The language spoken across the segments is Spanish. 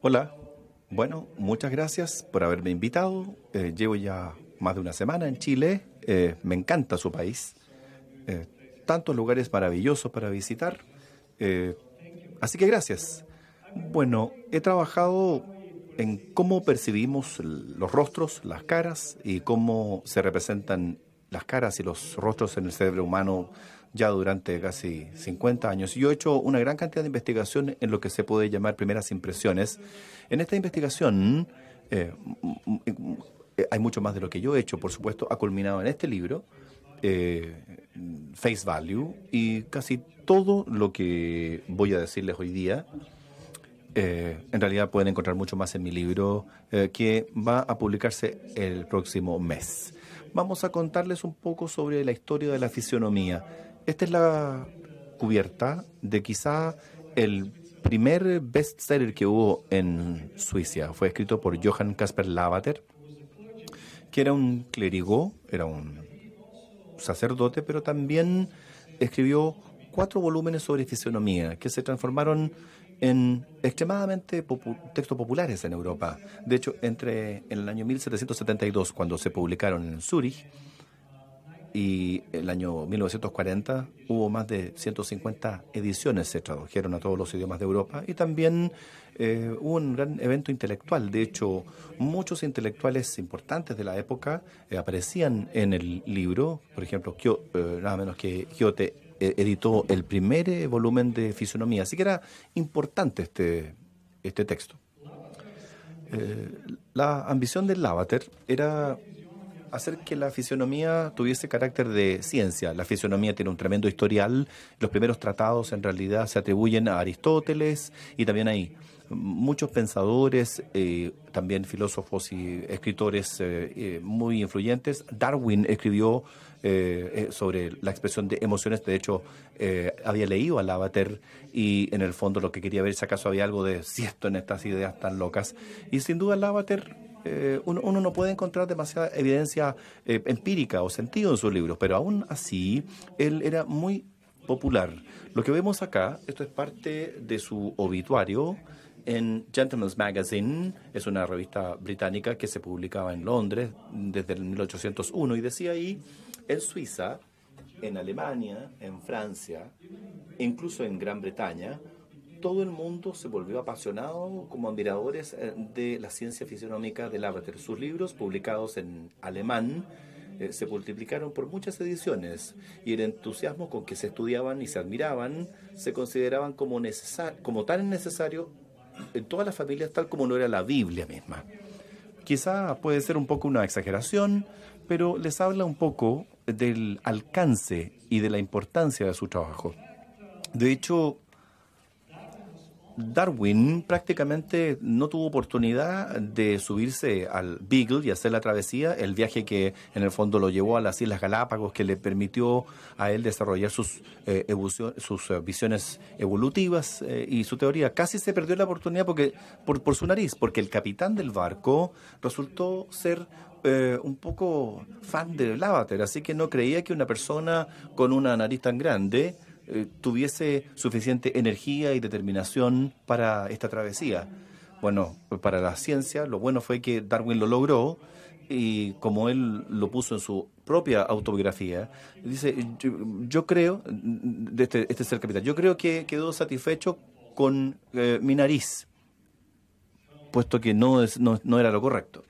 Hola. Bueno, muchas gracias por haberme invitado. Eh, llevo ya más de una semana en Chile. Eh, me encanta su país. Eh, tantos lugares maravillosos para visitar. así que gracias. Bueno, he trabajado en cómo percibimos los rostros, las caras y cómo se representan las caras y los rostros en el cerebro humano ya durante casi 50 años. Yo he hecho una gran cantidad de investigación en lo que se puede llamar primeras impresiones. En esta investigación eh, hay mucho más de lo que yo he hecho, por supuesto, ha culminado en este libro, eh, Face Value, y casi todo lo que voy a decirles hoy día eh, en realidad pueden encontrar mucho más en mi libro que va a publicarse el próximo mes. Vamos a contarles un poco sobre la historia de la fisionomía. Esta es la cubierta de quizá el primer bestseller que hubo en Suiza. Fue escrito por Johann Casper Lavater, que era un clérigo, era un sacerdote, pero también escribió cuatro volúmenes sobre fisionomía que se transformaron en extremadamente textos populares en Europa. De hecho, entre en el año 1772, cuando se publicaron en Zúrich, y el año 1940 hubo más de 150 ediciones, se tradujeron a todos los idiomas de Europa y también eh, hubo un gran evento intelectual. De hecho, muchos intelectuales importantes de la época eh, aparecían en el libro. Por ejemplo, eh, nada menos que Giote editó el primer volumen de Fisonomía, así que era importante este, este texto. la ambición del Lavater era hacer que la fisionomía tuviese carácter de ciencia. La fisionomía tiene un tremendo historial. Los primeros tratados en realidad se atribuyen a Aristóteles y también hay muchos pensadores, eh, también filósofos y escritores eh, eh, muy influyentes. Darwin escribió sobre la expresión de emociones. De hecho, había leído a Lavater y en el fondo lo que quería ver si acaso había algo de cierto en estas ideas tan locas. Y sin duda Lavater eh, uno, no puede encontrar demasiada evidencia eh, empírica o sentido en sus libros, pero aún así él era muy popular. Lo que vemos acá, esto es parte de su obituario en Gentleman's Magazine, es una revista británica que se publicaba en Londres desde el 1801 y decía ahí, en Suiza, en Alemania, en Francia, incluso en Gran Bretaña, todo el mundo se volvió apasionado como admiradores eh, de la ciencia fisionómica de Lavater. Sus libros, publicados en alemán, eh, se multiplicaron por muchas ediciones y el entusiasmo con que se estudiaban y se admiraban se consideraban como, como tan necesario en todas las familias, tal como lo era la Biblia misma. Quizá puede ser un poco una exageración, pero les habla un poco del alcance y de la importancia de su trabajo. De hecho, Darwin prácticamente no tuvo oportunidad de subirse al Beagle y hacer la travesía, el viaje que en el fondo lo llevó a las Islas Galápagos, que le permitió a él desarrollar sus, eh, sus eh, visiones evolutivas eh, y su teoría. Casi se perdió la oportunidad porque, por, por su nariz, porque el capitán del barco resultó ser un poco fan de Lavater, así que no creía que una persona con una nariz tan grande eh, tuviese suficiente energía y determinación para esta travesía. Bueno, para la ciencia lo bueno fue que Darwin lo logró y como él lo puso en su propia autobiografía, dice, yo, creo, este, este es el capitán, yo creo que quedó satisfecho con eh, mi nariz, puesto que no, no era lo correcto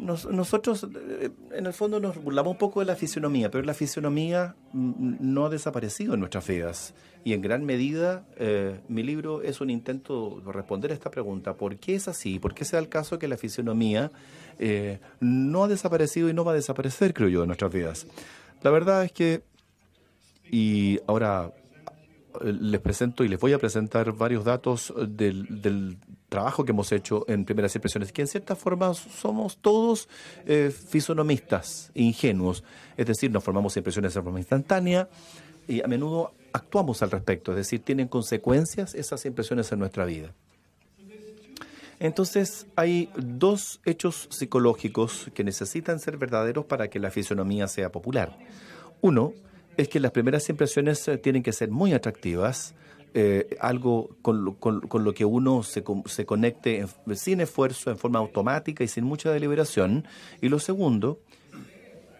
nosotros eh, en el fondo nos burlamos un poco de la fisionomía, pero la fisionomía no ha desaparecido en nuestras vidas. Y en gran medida eh, mi libro es un intento de responder a esta pregunta. ¿Por qué es así? ¿Por qué se da el caso que la fisionomía eh, no ha desaparecido y no va a desaparecer, creo yo, en nuestras vidas? La verdad es que, y ahora les presento y les voy a presentar varios datos del, trabajo que hemos hecho en primeras impresiones, que en cierta forma somos todos eh, fisonomistas ingenuos, es decir, nos formamos impresiones de forma instantánea y a menudo actuamos al respecto, es decir, tienen consecuencias esas impresiones en nuestra vida. Entonces, hay dos hechos psicológicos que necesitan ser verdaderos para que la fisonomía sea popular. Uno, es que las primeras impresiones eh, tienen que ser muy atractivas eh, algo con lo, que uno se, se conecte sin esfuerzo, en forma automática y sin mucha deliberación. Y lo segundo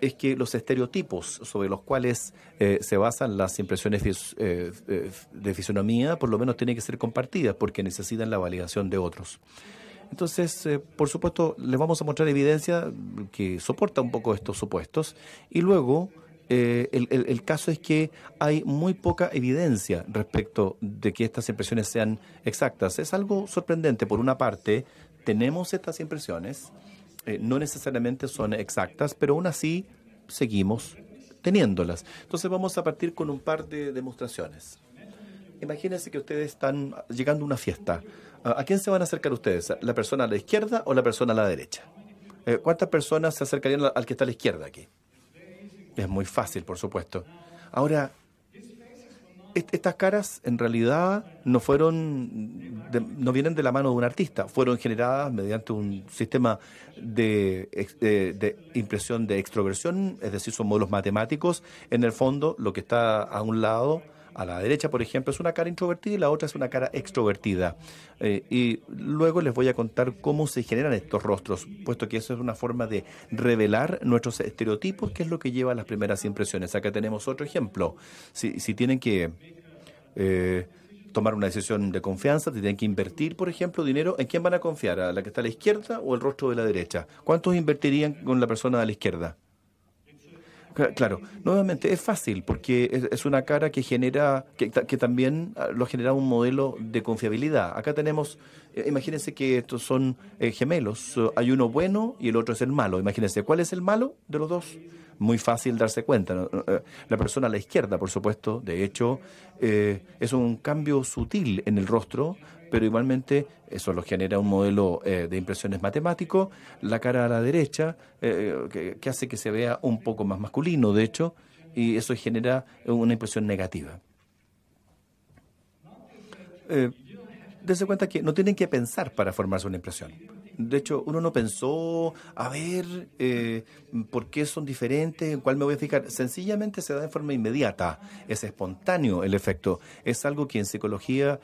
es que los estereotipos sobre los cuales eh, se basan las impresiones eh, de fisonomía, por lo menos tienen que ser compartidas porque necesitan la validación de otros. Entonces, por supuesto, les vamos a mostrar evidencia que soporta un poco estos supuestos y luego eh, el, caso es que hay muy poca evidencia respecto de que estas impresiones sean exactas. Es algo sorprendente. Por una parte, tenemos estas impresiones, eh, no necesariamente son exactas, pero aún así seguimos teniéndolas. Entonces vamos a partir con un par de demostraciones. Imagínense que ustedes están llegando a una fiesta. ¿A quién se van a acercar ustedes? ¿La persona a la izquierda o la persona a la derecha? Eh, ¿Cuántas personas se acercarían al que está a la izquierda aquí? Es muy fácil, por supuesto. Ahora, estas caras en realidad no fueron, no vienen de la mano de un artista, fueron generadas mediante un sistema de, de, impresión de extroversión, es decir, son modelos matemáticos. En el fondo, lo que está a un lado a la derecha, por ejemplo, es una cara introvertida y la otra es una cara extrovertida. Eh, y luego les voy a contar cómo se generan estos rostros, puesto que eso es una forma de revelar nuestros estereotipos, que es lo que lleva a las primeras impresiones. Acá tenemos otro ejemplo. Si, si tienen que... Eh, tomar una decisión de confianza, tienen que invertir, por ejemplo, dinero, ¿en quién van a confiar? ¿A la que está a la izquierda o el rostro de la derecha? ¿Cuántos invertirían con la persona de la izquierda? Claro, nuevamente es fácil porque es, una cara que genera, que, también ah, lo genera un modelo de confiabilidad. Acá tenemos, eh, imagínense que estos son eh, gemelos, hay uno bueno y el otro es el malo. Imagínense, ¿cuál es el malo de los dos? Muy fácil darse cuenta. Eh, la persona a la izquierda, por supuesto, de hecho, es un cambio sutil en el rostro, pero igualmente eso lo genera un modelo eh, de impresiones matemático, la cara a la derecha, eh, que, hace que se vea un poco más masculino, de hecho, y eso genera una impresión negativa. Eh, cuenta que no tienen que pensar para formarse una impresión de hecho, uno no pensó, a ver, eh, ¿por qué son diferentes? ¿En cuál me voy a fijar? Sencillamente se da de forma inmediata, es espontáneo el efecto. Es algo que en psicología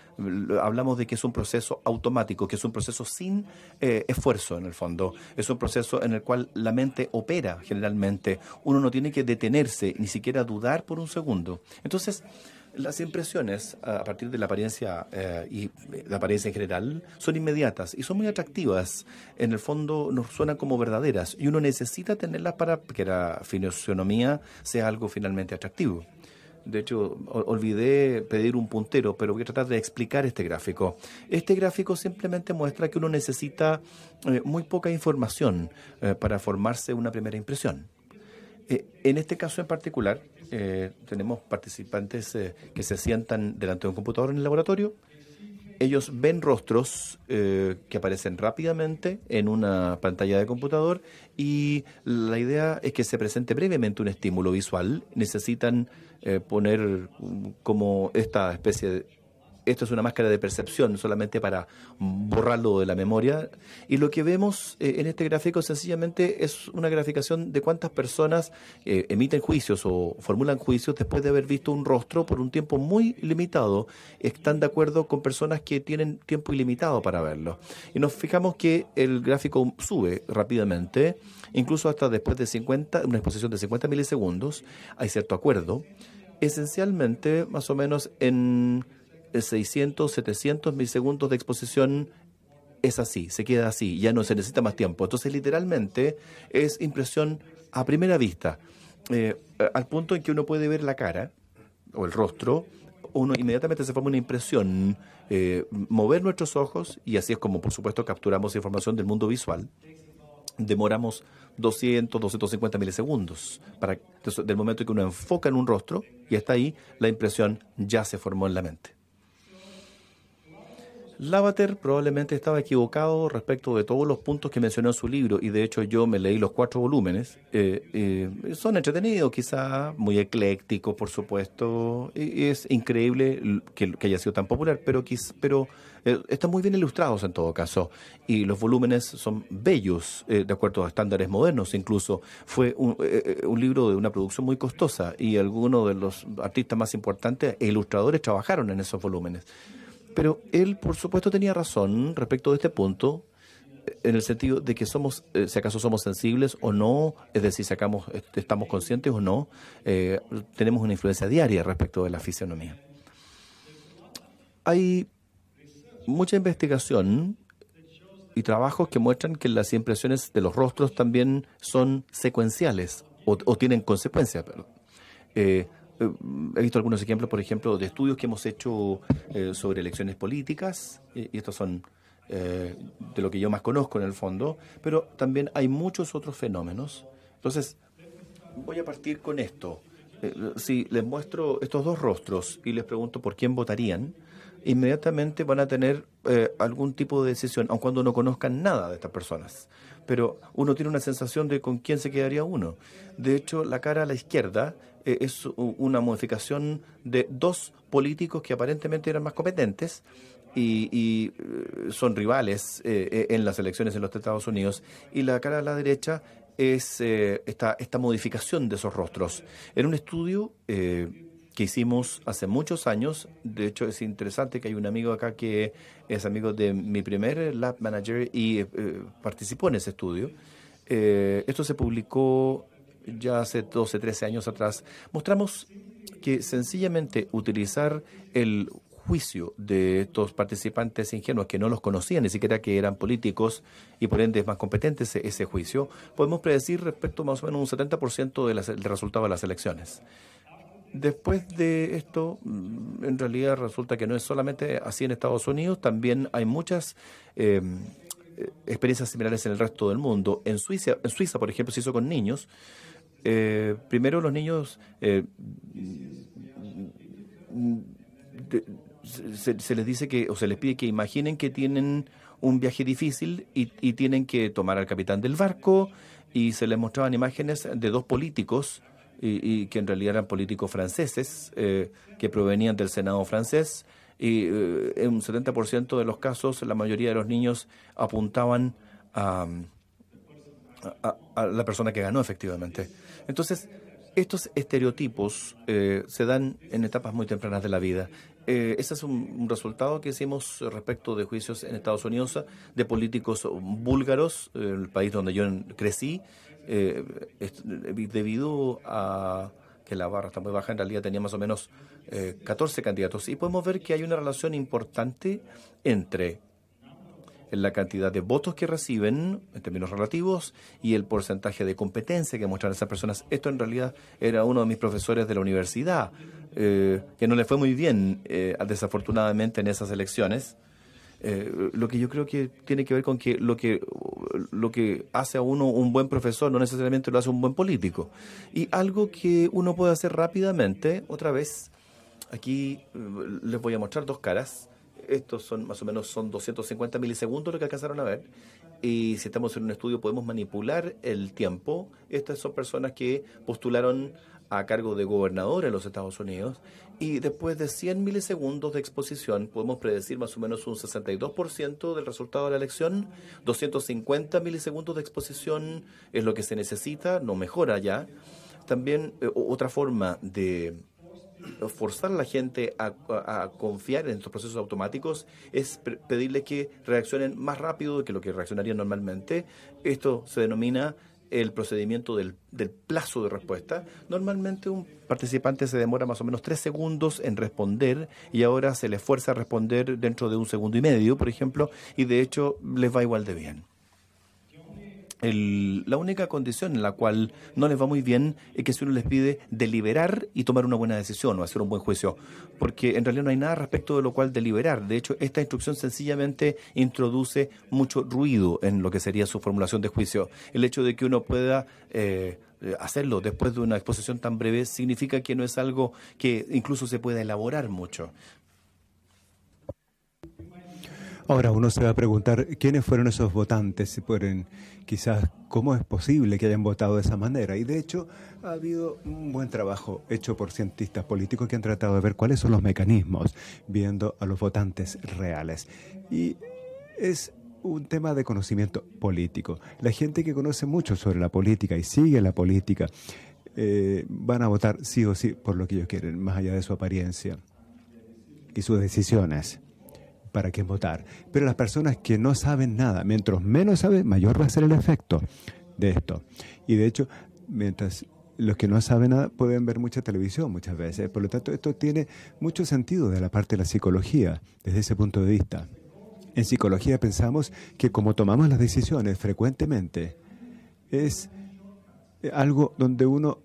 hablamos de que es un proceso automático, que es un proceso sin eh, esfuerzo en el fondo. Es un proceso en el cual la mente opera generalmente. Uno no tiene que detenerse, ni siquiera dudar por un segundo. Entonces, las impresiones a partir de la apariencia eh, y la apariencia en general son inmediatas y son muy atractivas. En el fondo nos suenan como verdaderas y uno necesita tenerlas para que la fisionomía sea algo finalmente atractivo. De hecho, olvidé pedir un puntero, pero voy a tratar de explicar este gráfico. Este gráfico simplemente muestra que uno necesita eh, muy poca información eh, para formarse una primera impresión. en este caso en particular, eh, tenemos participantes eh, que se sientan delante de un computador en el laboratorio. Ellos ven rostros eh, que aparecen rápidamente en una pantalla de computador y la idea es que se presente brevemente un estímulo visual. Necesitan poner como esta especie esto es una máscara de percepción solamente para borrarlo de la memoria. Y lo que vemos eh, en este gráfico sencillamente es una graficación de cuántas personas eh, emiten juicios o formulan juicios después de haber visto un rostro por un tiempo muy limitado. Están de acuerdo con personas que tienen tiempo ilimitado para verlo. Y nos fijamos que el gráfico sube rápidamente, incluso hasta después de 50, una exposición de 50 milisegundos, hay cierto acuerdo. Esencialmente, más o menos en 600, 700 milisegundos de exposición es así, se queda así, ya no se necesita más tiempo. Entonces, literalmente, es impresión a primera vista, eh, al punto en que uno puede ver la cara o el rostro, uno inmediatamente se forma una impresión, eh, mover nuestros ojos, y así es como, por supuesto, capturamos información del mundo visual. Demoramos 200, 250 milisegundos para, del momento en que uno enfoca en un rostro y hasta ahí la impresión ya se formó en la mente. Lavater probablemente estaba equivocado respecto de todos los puntos que mencionó en su libro y de hecho yo me leí los cuatro volúmenes. Eh, eh, son entretenidos, quizá muy eclécticos, por supuesto. Y es increíble que, haya sido tan popular, pero, pero eh, están muy bien ilustrados en todo caso. Y los volúmenes son bellos, de acuerdo a estándares modernos incluso. Fue un, un libro de una producción muy costosa y algunos de los artistas más importantes e ilustradores trabajaron en esos volúmenes. Pero él, por supuesto, tenía razón respecto de este punto, eh, en el sentido de que somos, eh, si acaso somos sensibles o no, es decir, si estamos conscientes o no, eh, tenemos una influencia diaria respecto de la fisionomía. Hay mucha investigación y trabajos que muestran que las impresiones de los rostros también son secuenciales o, tienen consecuencias. Eh, eh, he visto algunos ejemplos, por ejemplo, de estudios que hemos hecho eh, sobre elecciones políticas, y, estos son eh, de lo que yo más conozco en el fondo, pero también hay muchos otros fenómenos. Entonces, voy a partir con esto. si les muestro estos dos rostros y les pregunto por quién votarían, inmediatamente van a tener algún tipo de decisión, aun cuando no conozcan nada de estas personas. Pero uno tiene una sensación de con quién se quedaría uno. De hecho, la cara a la izquierda eh, es una modificación de dos políticos que aparentemente eran más competentes y, eh, son rivales eh, en las elecciones en los Estados Unidos. Y la cara a la derecha es esta, esta modificación de esos rostros. En un estudio que hicimos hace muchos años, de hecho es interesante que hay un amigo acá que es amigo de mi primer lab manager y participó en ese estudio. esto se publicó ya hace 12, 13 años atrás, mostramos que sencillamente utilizar el juicio de estos participantes ingenuos que no los conocían, ni siquiera que eran políticos y por ende más competentes ese juicio, podemos predecir respecto más o menos un 70% de del resultado de las elecciones. Después de esto, mm, en realidad resulta que no es solamente así en Estados Unidos, también hay muchas eh, experiencias similares en el resto del mundo. En Suiza, en Suiza, por ejemplo, se hizo con niños eh, primero los niños eh, se, les dice que, o se les pide que imaginen que tienen un viaje difícil y, tienen que tomar al capitán del barco y se les mostraban imágenes de dos políticos y, que en realidad eran políticos franceses eh, que provenían del Senado francés y en un 70% de los casos la mayoría de los niños apuntaban a, a la persona que ganó efectivamente. Entonces, estos estereotipos eh, se dan en etapas muy tempranas de la vida. Eh, ese es un, resultado que hicimos respecto de juicios en Estados Unidos de políticos búlgaros, el país donde yo crecí, eh, debido a que la barra está muy baja, en realidad tenía más o menos 14 candidatos. Y podemos ver que hay una relación importante entre la cantidad de votos que reciben en términos relativos y el porcentaje de competencia que muestran esas personas. Esto en realidad era uno de mis profesores de la universidad, eh, que no le fue muy bien, eh, desafortunadamente, en esas elecciones. Eh, lo que yo creo que tiene que ver con que lo que lo que hace a uno un buen profesor no necesariamente lo hace un buen político. Y algo que uno puede hacer rápidamente, otra vez, aquí les voy a mostrar dos caras estos son más o menos son 250 milisegundos lo que alcanzaron a ver. Y si estamos en un estudio podemos manipular el tiempo. Estas son personas que postularon a cargo de gobernador en los Estados Unidos y después de 100 milisegundos de exposición podemos predecir más o menos un 62% del resultado de la elección, 250 milisegundos de exposición es lo que se necesita, no mejora ya. También eh, otra forma de forzar a la gente a, confiar en estos procesos automáticos es pedirle que reaccionen más rápido que lo que reaccionarían normalmente. Esto se denomina el procedimiento del, del, plazo de respuesta. Normalmente un participante se demora más o menos tres segundos en responder y ahora se le fuerza a responder dentro de un segundo y medio, por ejemplo, y de hecho les va igual de bien la única condición en la cual no les va muy bien es que si uno les pide deliberar y tomar una buena decisión o hacer un buen juicio, porque en realidad no hay nada respecto de lo cual deliberar. De hecho, esta instrucción sencillamente introduce mucho ruido en lo que sería su formulación de juicio. El hecho de que uno pueda eh, hacerlo después de una exposición tan breve significa que no es algo que incluso se pueda elaborar mucho. Ahora uno se va a preguntar quiénes fueron esos votantes, si pueden, quizás cómo es posible que hayan votado de esa manera. Y de hecho ha habido un buen trabajo hecho por cientistas políticos que han tratado de ver cuáles son los mecanismos, viendo a los votantes reales. Y es un tema de conocimiento político. La gente que conoce mucho sobre la política y sigue la política eh, van a votar sí o sí por lo que ellos quieren, más allá de su apariencia y sus decisiones para quién votar. Pero las personas que no saben nada, mientras menos saben, mayor va a ser el efecto de esto. Y de hecho, mientras los que no saben nada pueden ver mucha televisión muchas veces. Por lo tanto, esto tiene mucho sentido de la parte de la psicología, desde ese punto de vista. En psicología pensamos que como tomamos las decisiones frecuentemente, es algo donde uno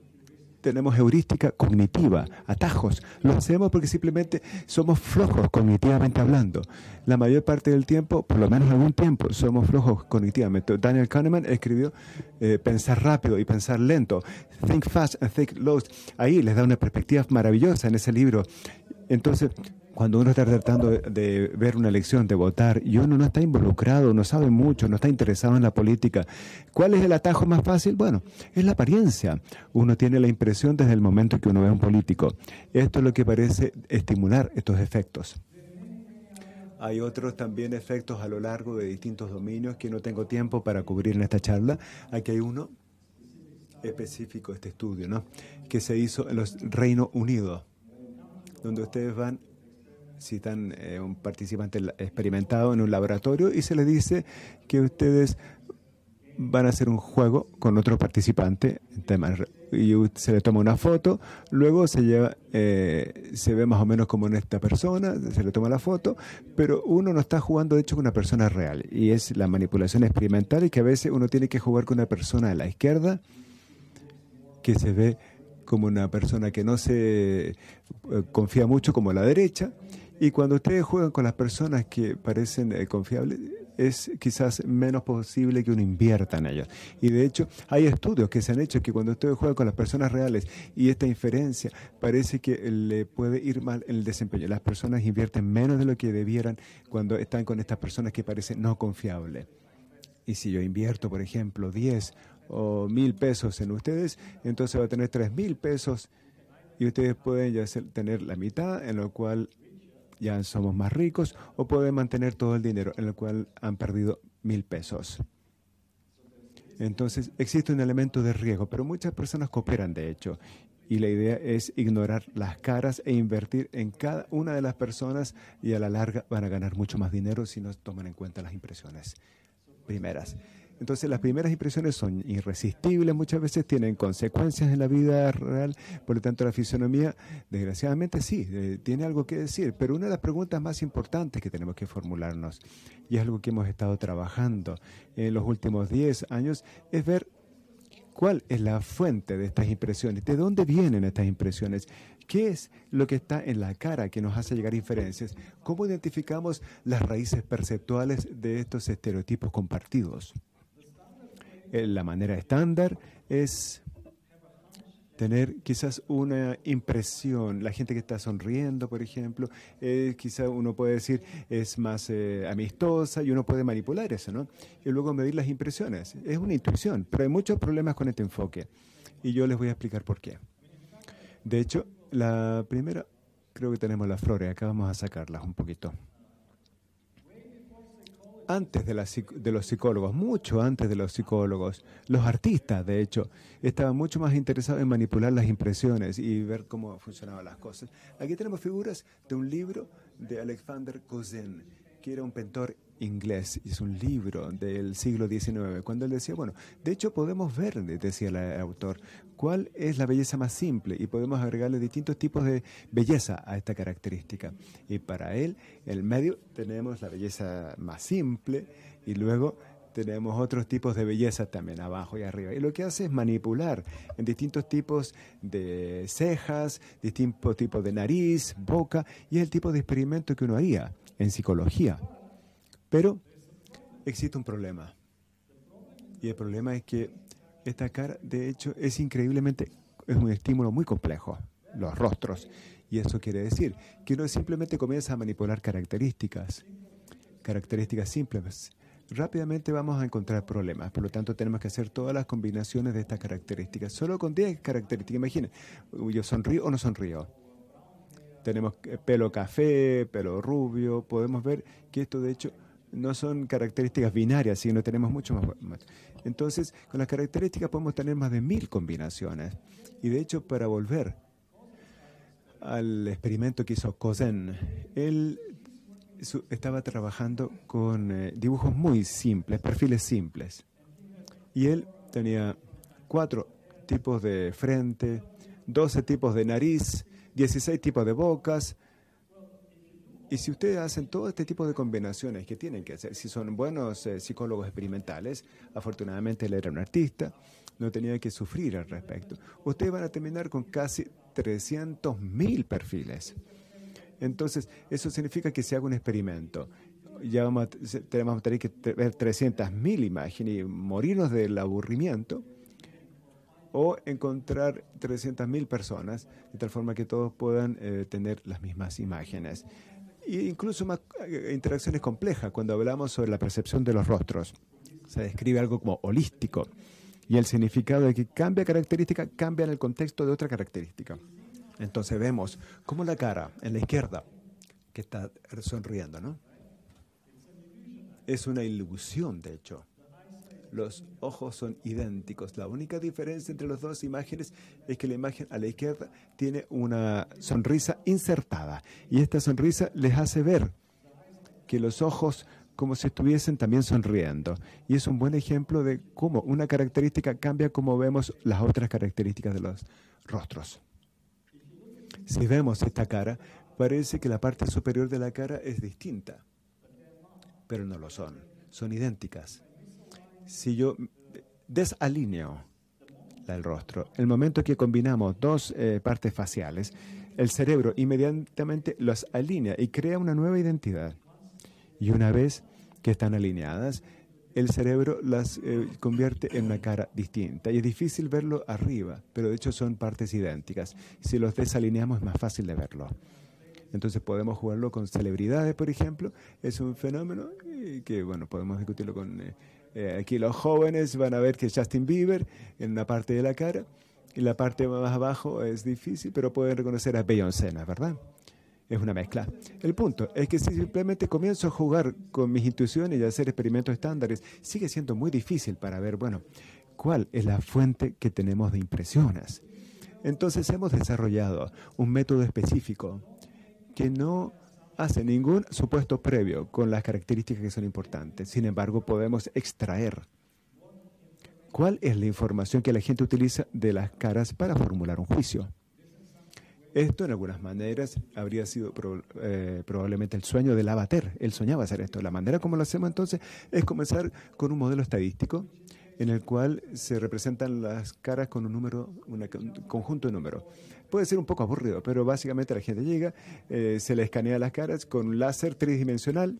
tenemos heurística cognitiva, atajos. Lo hacemos porque simplemente somos flojos cognitivamente hablando. La mayor parte del tiempo, por lo menos algún tiempo, somos flojos cognitivamente. Daniel Kahneman escribió eh, Pensar rápido y pensar lento. Think fast and think low. Ahí les da una perspectiva maravillosa en ese libro. Entonces, cuando uno está tratando de, ver una elección, de votar, y uno no está involucrado, no sabe mucho, no está interesado en la política, ¿cuál es el atajo más fácil? Bueno, es la apariencia. Uno tiene la impresión desde el momento que uno ve a un político. Esto es lo que parece estimular estos efectos. Hay otros también efectos a lo largo de distintos dominios que no tengo tiempo para cubrir en esta charla. Aquí hay uno específico, este estudio, ¿no? que se hizo en los Reino Unido, donde ustedes van citan eh, un participante experimentado en un laboratorio y se le dice que ustedes van a hacer un juego con otro participante y se le toma una foto, luego se lleva, eh, se ve más o menos como en esta persona, se le toma la foto, pero uno no está jugando de hecho con una persona real y es la manipulación experimental y que a veces uno tiene que jugar con una persona a la izquierda que se ve como una persona que no se eh, confía mucho como la derecha y cuando ustedes juegan con las personas que parecen eh, confiables, es quizás menos posible que uno invierta en ellas. Y de hecho, hay estudios que se han hecho que cuando ustedes juegan con las personas reales y esta inferencia parece que le puede ir mal en el desempeño. Las personas invierten menos de lo que debieran cuando están con estas personas que parecen no confiables. Y si yo invierto, por ejemplo, 10 o mil pesos en ustedes, entonces va a tener 3 mil pesos y ustedes pueden ya tener la mitad, en lo cual ya somos más ricos, o pueden mantener todo el dinero en el cual han perdido mil pesos. Entonces existe un elemento de riesgo, pero muchas personas cooperan de hecho. Y la idea es ignorar las caras e invertir en cada una de las personas y a la larga van a ganar mucho más dinero si no toman en cuenta las impresiones primeras. Entonces las primeras impresiones son irresistibles, muchas veces tienen consecuencias en la vida real, por lo tanto la fisonomía, desgraciadamente sí, eh, tiene algo que decir, pero una de las preguntas más importantes que tenemos que formularnos, y es algo que hemos estado trabajando en los últimos 10 años, es ver cuál es la fuente de estas impresiones, de dónde vienen estas impresiones, qué es lo que está en la cara que nos hace llegar inferencias, cómo identificamos las raíces perceptuales de estos estereotipos compartidos. Eh, la manera estándar es tener quizás una impresión, la gente que está sonriendo, por ejemplo, eh, quizás uno puede decir es más eh, amistosa y uno puede manipular eso, ¿no? Y luego medir las impresiones. Es una intuición, pero hay muchos problemas con este enfoque y yo les voy a explicar por qué. De hecho, la primera, creo que tenemos las flores, acá vamos a sacarlas un poquito antes de, de, los psicólogos, mucho antes de los psicólogos. Los artistas, de hecho, estaban mucho más interesados en manipular las impresiones y ver cómo funcionaban las cosas. Aquí tenemos figuras de un libro de Alexander Cousin, que era un pintor inglés, es un libro del siglo XIX, cuando él decía, bueno, de hecho podemos ver, decía el autor, cuál es la belleza más simple y podemos agregarle distintos tipos de belleza a esta característica. Y para él, el medio tenemos la belleza más simple y luego tenemos otros tipos de belleza también abajo y arriba. Y lo que hace es manipular en distintos tipos de cejas, distintos tipos de nariz, boca, y es el tipo de experimento que uno haría en psicología. Pero existe un problema. Y el problema es que esta cara, de hecho, es increíblemente, es un estímulo muy complejo, los rostros. Y eso quiere decir que uno simplemente comienza a manipular características. características simples, rápidamente vamos a encontrar problemas. Por lo tanto, tenemos que hacer todas las combinaciones de estas características. Solo con 10 características. Imaginen, yo sonrío o no sonrío. Tenemos eh, pelo café, pelo rubio. Podemos ver que esto, de hecho, no son características binarias, sino tenemos mucho más. Entonces, con las características podemos tener más de mil combinaciones. Y de hecho, para volver al experimento que hizo Cousin, él estaba trabajando con eh, dibujos muy simples, perfiles simples. Y él tenía cuatro tipos de frente, 12 tipos de nariz, 16 tipos de bocas. Y si ustedes hacen todo este tipo de combinaciones que tienen que hacer, si son buenos eh, psicólogos experimentales, afortunadamente él era un artista, no tenía que sufrir al respecto. Ustedes van a terminar con casi 300.000 perfiles. Entonces, eso significa que se haga un experimento. Ya vamos a, tenemos, tener que ver 300.000 imágenes y morirnos del aburrimiento o encontrar 300.000 personas de tal forma que todos puedan eh, tener las mismas imágenes. E incluso más eh, interacciones complejas cuando hablamos sobre la percepción de los rostros. Se describe algo como holístico y el significado de que cambia característica cambia en el contexto de otra característica. Entonces vemos cómo la cara en la izquierda, que está sonriendo, ¿no? Es una ilusión, de hecho. Los ojos son idénticos. La única diferencia entre las dos imágenes es que la imagen a la izquierda tiene una sonrisa insertada. Y esta sonrisa les hace ver que los ojos como si estuviesen también sonriendo. Y es un buen ejemplo de cómo una característica cambia como vemos las otras características de los rostros. Si vemos esta cara, parece que la parte superior de la cara es distinta, pero no lo son, son idénticas. Si yo desalineo el rostro, el momento que combinamos dos eh, partes faciales, el cerebro inmediatamente las alinea y crea una nueva identidad. Y una vez que están alineadas, el cerebro las eh, convierte en una cara distinta. Y es difícil verlo arriba, pero de hecho son partes idénticas. Si los desalineamos es más fácil de verlo. Entonces podemos jugarlo con celebridades, por ejemplo. Es un fenómeno que, bueno, podemos discutirlo con... Eh, eh, aquí los jóvenes van a ver que es Justin Bieber en una parte de la cara y la parte más abajo es difícil, pero pueden reconocer a Beyoncé, ¿verdad? es una mezcla. El punto es que si simplemente comienzo a jugar con mis intuiciones y a hacer experimentos estándares, sigue siendo muy difícil para ver, bueno, cuál es la fuente que tenemos de impresiones. Entonces hemos desarrollado un método específico que no hace ningún supuesto previo con las características que son importantes. Sin embargo, podemos extraer cuál es la información que la gente utiliza de las caras para formular un juicio. Esto, en algunas maneras, habría sido eh, probablemente el sueño del Avatar. Él soñaba hacer esto. La manera como lo hacemos entonces es comenzar con un modelo estadístico en el cual se representan las caras con un número, un conjunto de números. Puede ser un poco aburrido, pero básicamente la gente llega, eh, se le escanea las caras con un láser tridimensional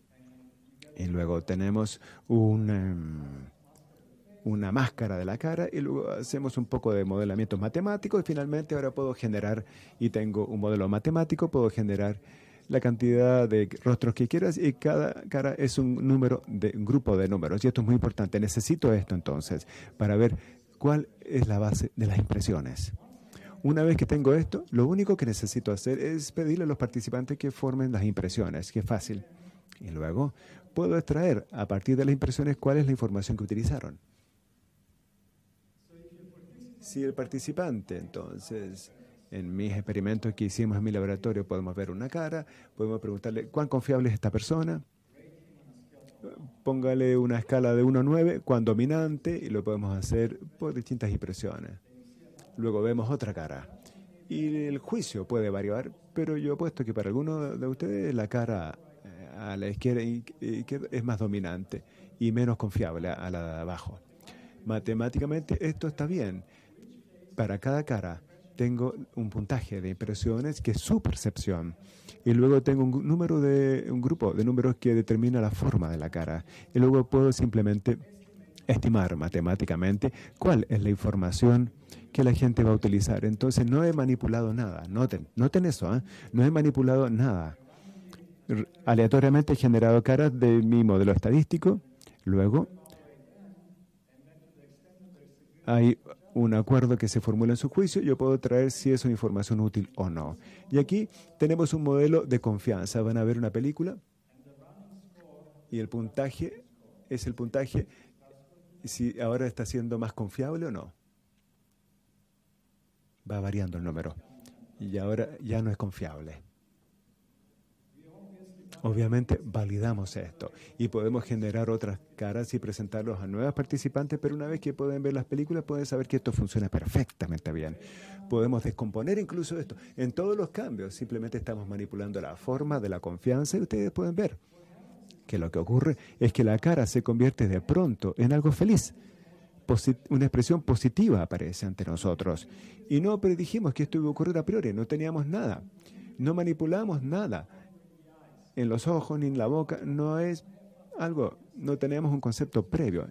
y luego tenemos un... Em, una máscara de la cara y luego hacemos un poco de modelamiento matemático y finalmente ahora puedo generar, y tengo un modelo matemático, puedo generar la cantidad de rostros que quieras y cada cara es un número de un grupo de números y esto es muy importante. Necesito esto entonces para ver cuál es la base de las impresiones. Una vez que tengo esto, lo único que necesito hacer es pedirle a los participantes que formen las impresiones, que es fácil. Y luego puedo extraer a partir de las impresiones cuál es la información que utilizaron. Si el participante, entonces, en mis experimentos que hicimos en mi laboratorio, podemos ver una cara, podemos preguntarle cuán confiable es esta persona, póngale una escala de 1 a 9, cuán dominante, y lo podemos hacer por distintas impresiones. Luego vemos otra cara. Y el juicio puede variar, pero yo apuesto que para algunos de ustedes la cara eh, a la izquierda es más dominante y menos confiable a la de abajo. Matemáticamente esto está bien para cada cara tengo un puntaje de impresiones que es su percepción. Y luego tengo un número de un grupo de números que determina la forma de la cara. Y luego puedo simplemente estimar matemáticamente cuál es la información que la gente va a utilizar. Entonces no he manipulado nada. Noten, noten eso, ¿eh? no he manipulado nada. aleatoriamente he generado caras de mi modelo estadístico. Luego hay un acuerdo que se formula en su juicio, yo puedo traer si es una información útil o no. Y aquí tenemos un modelo de confianza. Van a ver una película y el puntaje es el puntaje si ahora está siendo más confiable o no. Va variando el número y ahora ya no es confiable. Obviamente validamos esto y podemos generar otras caras y presentarlos a nuevas participantes, pero una vez que pueden ver las películas pueden saber que esto funciona perfectamente bien. Podemos descomponer incluso esto en todos los cambios, simplemente estamos manipulando la forma de la confianza y ustedes pueden ver que lo que ocurre es que la cara se convierte de pronto en algo feliz. una expresión positiva aparece ante nosotros. Y no predijimos que esto iba a ocurrir a priori, no teníamos nada, no manipulamos nada en los ojos ni en la boca, no es algo, no tenemos un concepto previo.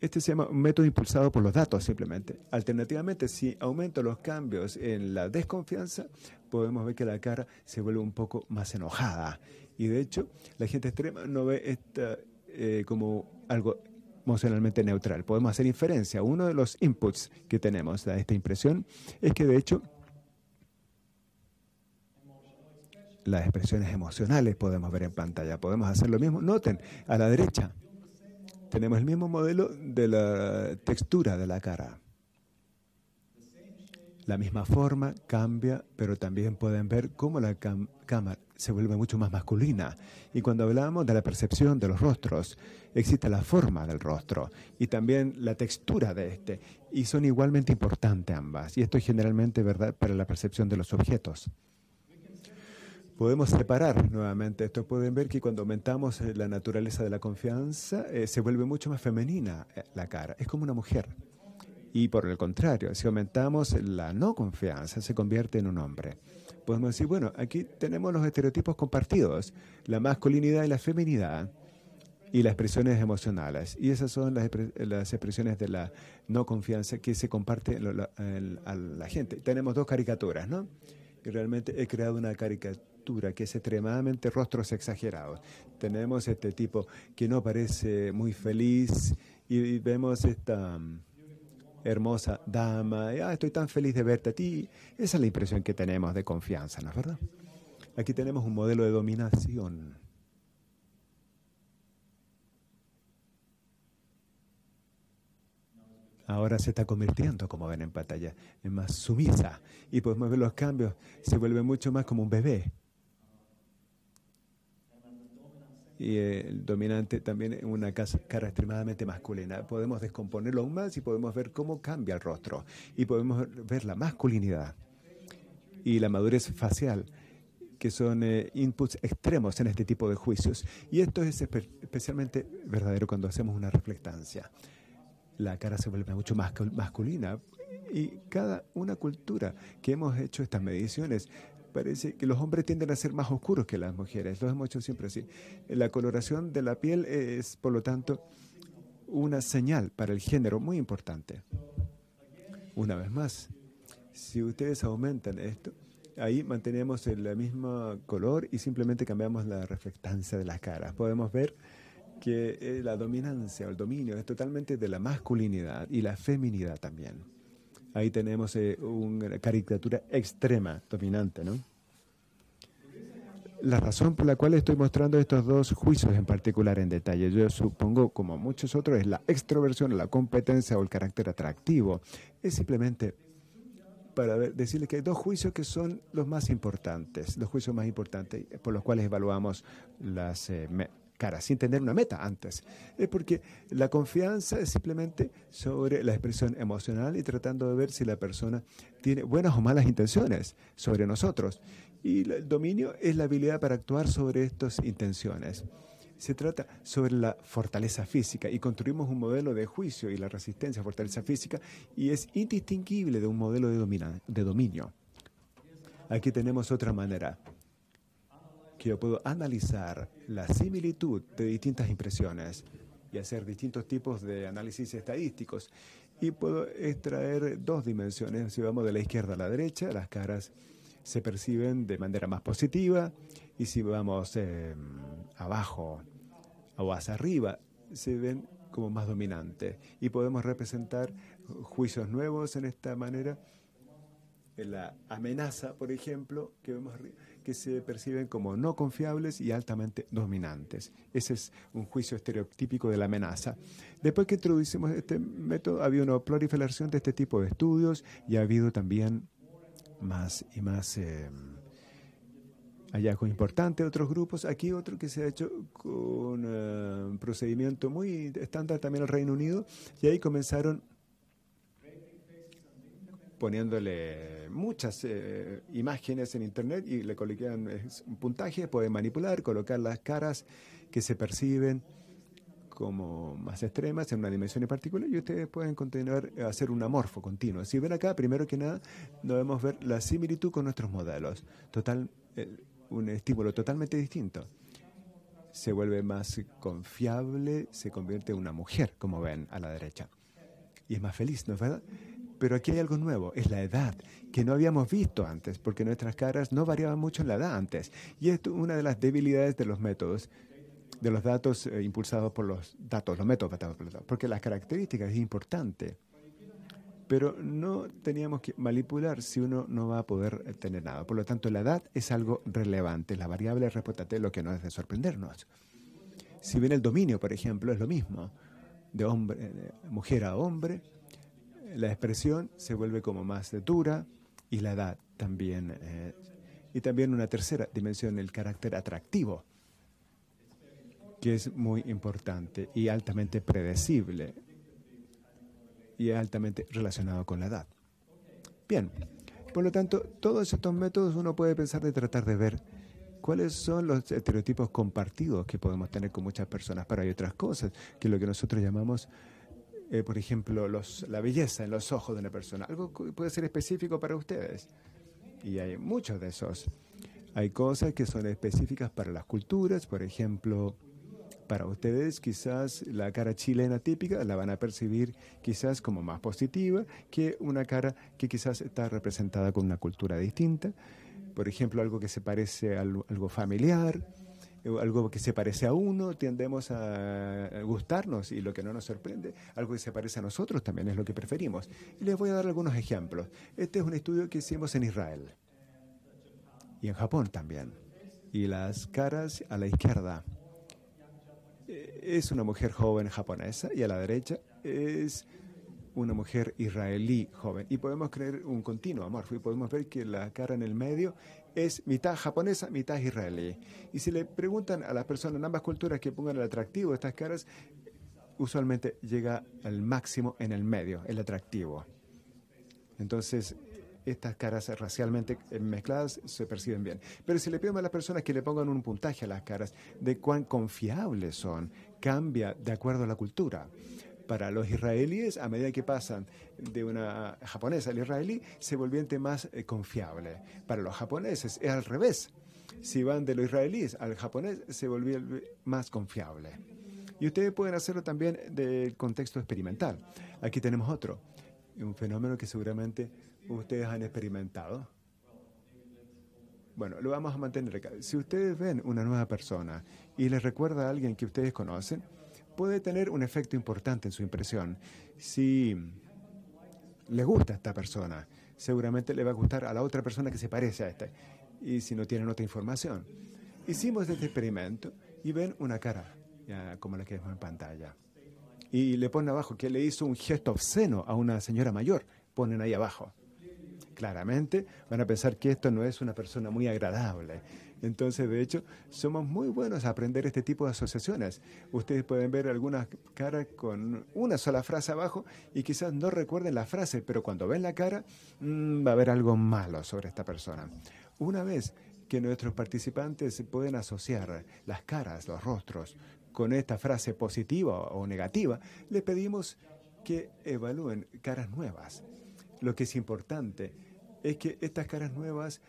Este se llama un método impulsado por los datos simplemente. Alternativamente, si aumento los cambios en la desconfianza, podemos ver que la cara se vuelve un poco más enojada. Y de hecho, la gente extrema no ve esta eh, como algo emocionalmente neutral. Podemos hacer inferencia. Uno de los inputs que tenemos a esta impresión es que de hecho las expresiones emocionales podemos ver en pantalla. Podemos hacer lo mismo. Noten, a la derecha tenemos el mismo modelo de la textura de la cara. La misma forma cambia, pero también pueden ver cómo la cámara se vuelve mucho más masculina. Y cuando hablamos de la percepción de los rostros, existe la forma del rostro y también la textura de este. Y son igualmente importantes ambas. Y esto es generalmente verdad para la percepción de los objetos podemos separar nuevamente esto. Pueden ver que cuando aumentamos eh, la naturaleza de la confianza, eh, se vuelve mucho más femenina eh, la cara. Es como una mujer. Y por el contrario, si aumentamos la no confianza, se convierte en un hombre. Podemos decir, bueno, aquí tenemos los estereotipos compartidos, la masculinidad y la feminidad y las expresiones emocionales. Y esas son las, las expresiones de la no confianza que se comparten a la gente. Tenemos dos caricaturas, ¿no? Y realmente he creado una caricatura que es extremadamente rostros exagerados. Tenemos este tipo que no parece muy feliz y, vemos esta mm, hermosa dama, ah, estoy tan feliz de verte a ti. Esa es la impresión que tenemos de confianza, ¿no es verdad? Aquí tenemos un modelo de dominación. ahora se está convirtiendo, como ven en pantalla, en más sumisa. Y podemos ver los cambios, se vuelve mucho más como un bebé y el dominante también una cara extremadamente masculina. Podemos descomponerlo aún más y podemos ver cómo cambia el rostro y podemos ver la masculinidad y la madurez facial que son eh, inputs extremos en este tipo de juicios. Y esto es especialmente verdadero cuando hacemos una reflectancia. La cara se vuelve mucho más masculina y cada una cultura que hemos hecho estas mediciones parece que los hombres tienden a ser más oscuros que las mujeres. Lo hemos hecho siempre así. La coloración de la piel es, por lo tanto, una señal para el género muy importante. Una vez más, si ustedes aumentan esto, ahí mantenemos el mismo color y simplemente cambiamos la reflectancia de las caras. Podemos ver que eh, la dominancia o el dominio es totalmente de la masculinidad y la feminidad también. Ahí tenemos eh, una caricatura extrema, dominante, ¿no? La razón por la cual estoy mostrando estos dos juicios en particular en detalle, yo supongo, como muchos otros, es la extroversión, la competencia o el carácter atractivo. Es simplemente para decirles que hay dos juicios que son los más importantes, los juicios más importantes por los cuales evaluamos las eh, cara, sin tener una meta antes. Es porque la confianza es simplemente sobre la expresión emocional y tratando de ver si la persona tiene buenas o malas intenciones sobre nosotros. Y el dominio es la habilidad para actuar sobre estas intenciones. Se trata sobre la fortaleza física y construimos un modelo de juicio y la resistencia a fortaleza física y es indistinguible de un modelo de, de dominio. Aquí tenemos otra manera que yo puedo analizar la similitud de distintas impresiones y hacer distintos tipos de análisis estadísticos. Y puedo extraer dos dimensiones, si vamos de la izquierda a la derecha, las caras se perciben de manera más positiva y si vamos eh, abajo o hacia arriba, se ven como más dominantes. Y podemos representar juicios nuevos en esta manera. La amenaza, por ejemplo, que vemos que se perciben como no confiables y altamente dominantes. Ese es un juicio estereotípico de la amenaza. Después que introducimos este método, ha habido una proliferación de este tipo de estudios y ha habido también más y más eh, hallazgos importantes de otros grupos. Aquí otro que se ha hecho con eh, un procedimiento muy estándar también en el Reino Unido y ahí comenzaron poniéndole muchas eh, imágenes en internet y le colocan un puntaje, pueden manipular, colocar las caras que se perciben como más extremas en una dimensión en particular y ustedes pueden continuar a hacer un amorfo continuo. Si ven acá, primero que nada, debemos ver la similitud con nuestros modelos. Total, eh, un estímulo totalmente distinto. Se vuelve más confiable, se convierte en una mujer, como ven a la derecha. Y es más feliz, ¿no es verdad? Pero aquí hay algo nuevo, es la edad, que no habíamos visto antes, porque nuestras caras no variaban mucho en la edad antes. Y es una de las debilidades de los métodos de los datos eh, impulsados por los datos, los métodos por los datos, porque las características es importante. Pero no teníamos que manipular si uno no va a poder eh, tener nada. Por lo tanto, la edad es algo relevante, la variable es lo que no es de sorprendernos. Si bien el dominio, por ejemplo, es lo mismo, de hombre, de mujer a hombre, la expresión se vuelve como más dura y la edad también. Eh, y también una tercera dimensión, el carácter atractivo que es muy importante y altamente predecible y altamente relacionado con la edad. Bien, por lo tanto, todos estos métodos uno puede pensar de tratar de ver cuáles son los estereotipos compartidos que podemos tener con muchas personas, pero hay otras cosas, que lo que nosotros llamamos, eh, por ejemplo, los, la belleza en los ojos de una persona, algo que puede ser específico para ustedes. Y hay muchos de esos. Hay cosas que son específicas para las culturas, por ejemplo, para ustedes quizás la cara chilena típica la van a percibir quizás como más positiva que una cara que quizás está representada con una cultura distinta. Por ejemplo, algo que se parece a algo familiar, algo que se parece a uno, tendemos a gustarnos y lo que no nos sorprende, algo que se parece a nosotros también es lo que preferimos. Y les voy a dar algunos ejemplos. Este es un estudio que hicimos en Israel y en Japón también. Y las caras a la izquierda es una mujer joven japonesa y a la derecha es una mujer israelí joven. Y podemos creer un continuo amor. Y podemos ver que la cara en el medio es mitad japonesa, mitad israelí. Y si le preguntan a las personas en ambas culturas que pongan el atractivo de estas caras, usualmente llega al máximo en el medio, el atractivo. Entonces, estas caras racialmente mezcladas se perciben bien. Pero si le pedimos a las personas que le pongan un puntaje a las caras de cuán confiables son, cambia de acuerdo a la cultura. Para los israelíes, a medida que pasan de una japonesa al israelí, se volviente más eh, confiable. Para los japoneses es al revés. Si van de los israelíes al japonés, se vuelve más confiable. Y ustedes pueden hacerlo también del contexto experimental. Aquí tenemos otro, un fenómeno que seguramente ustedes han experimentado. Bueno, lo vamos a mantener acá. Si ustedes ven una nueva persona y les recuerda a alguien que ustedes conocen, puede tener un efecto importante en su impresión. Si le gusta a esta persona, seguramente le va a gustar a la otra persona que se parece a esta. Y si no tienen otra información. Hicimos este experimento y ven una cara, como la que vemos en pantalla. Y le ponen abajo que le hizo un gesto obsceno a una señora mayor. Ponen ahí abajo claramente van a pensar que esto no es una persona muy agradable. Entonces, de hecho, somos muy buenos a aprender este tipo de asociaciones. Ustedes pueden ver algunas caras con una sola frase abajo y quizás no recuerden la frase, pero cuando ven la cara mm, va a haber algo malo sobre esta persona. Una vez que nuestros participantes pueden asociar las caras, los rostros, con esta frase positiva o negativa, les pedimos que evalúen caras nuevas. Lo que es importante es que estas caras nuevas,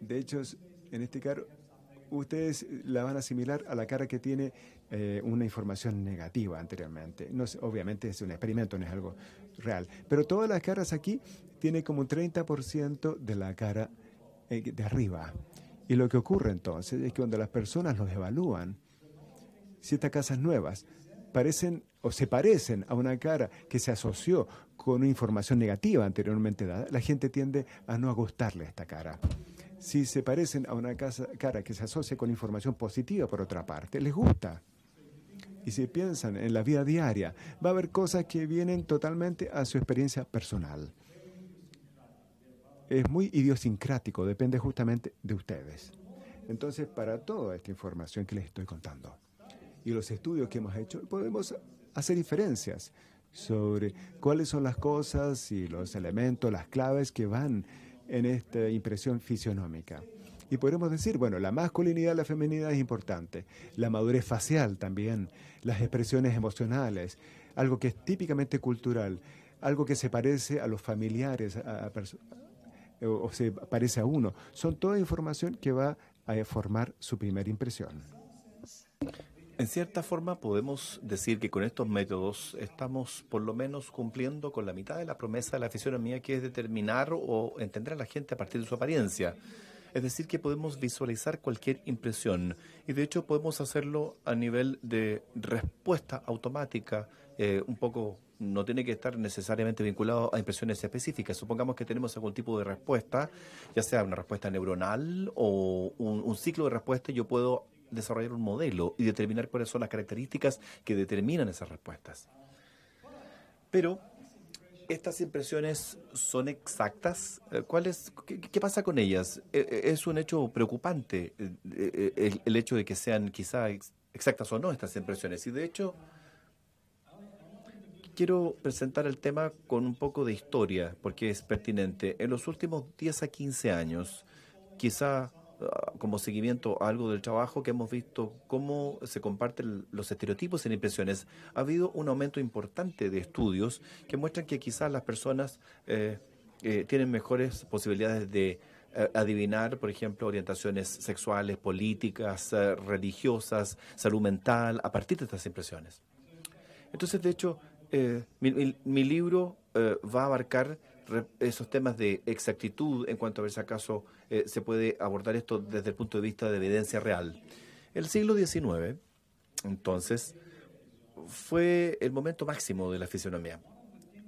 de hecho, en este caso, ustedes la van a asimilar a la cara que tiene eh, una información negativa anteriormente. No obviamente es un experimento, no es algo real. Pero todas las caras aquí tienen como un 30% de la cara eh, de arriba. Y lo que ocurre entonces es que cuando las personas los evalúan, si estas casas nuevas parecen o se parecen a una cara que se asoció con una información negativa anteriormente dada, la gente tiende a no gustarle esta cara. Si se parecen a una cara que se asocia con información positiva por otra parte, les gusta. Y si piensan en la vida diaria, va a haber cosas que vienen totalmente a su experiencia personal. Es muy idiosincrático, depende justamente de ustedes. Entonces, para toda esta información que les estoy contando y los estudios que hemos hecho, podemos hacer diferencias sobre cuáles son las cosas y los elementos, las claves que van en esta impresión fisionómica. Y podemos decir, bueno, la masculinidad, la feminidad es importante, la madurez facial también, las expresiones emocionales, algo que es típicamente cultural, algo que se parece a los familiares, a, o se parece a uno. Son toda información que va a formar su primera impresión. En cierta forma podemos decir que con estos métodos estamos por lo menos cumpliendo con la mitad de la promesa de la fisionomía que es determinar o entender a la gente a partir de su apariencia. Es decir, que podemos visualizar cualquier impresión y de hecho podemos hacerlo a nivel de respuesta automática, eh, un poco no tiene que estar necesariamente vinculado a impresiones específicas. Supongamos que tenemos algún tipo de respuesta, ya sea una respuesta neuronal o un, un ciclo de respuesta, yo puedo desarrollar un modelo y determinar cuáles son las características que determinan esas respuestas. Pero estas impresiones son exactas. Eh, ¿Cuál qué, pasa con ellas? Eh, eh, es un hecho preocupante el, hecho de que sean quizá exactas o no estas impresiones. Y de hecho, quiero presentar el tema con un poco de historia, porque es pertinente. En los últimos 10 a 15 años, quizá como seguimiento a algo del trabajo que hemos visto cómo se comparten los estereotipos en impresiones, ha habido un aumento importante de estudios que muestran que quizás las personas eh, eh, tienen mejores posibilidades de eh, adivinar, por ejemplo, orientaciones sexuales, políticas, religiosas, salud mental, a partir de estas impresiones. Entonces, de hecho, mi, libro va a abarcar esos temas de exactitud en cuanto a ver si acaso eh, se puede abordar esto desde el punto de vista de evidencia real. El siglo XIX, entonces, fue el momento máximo de la fisionomía.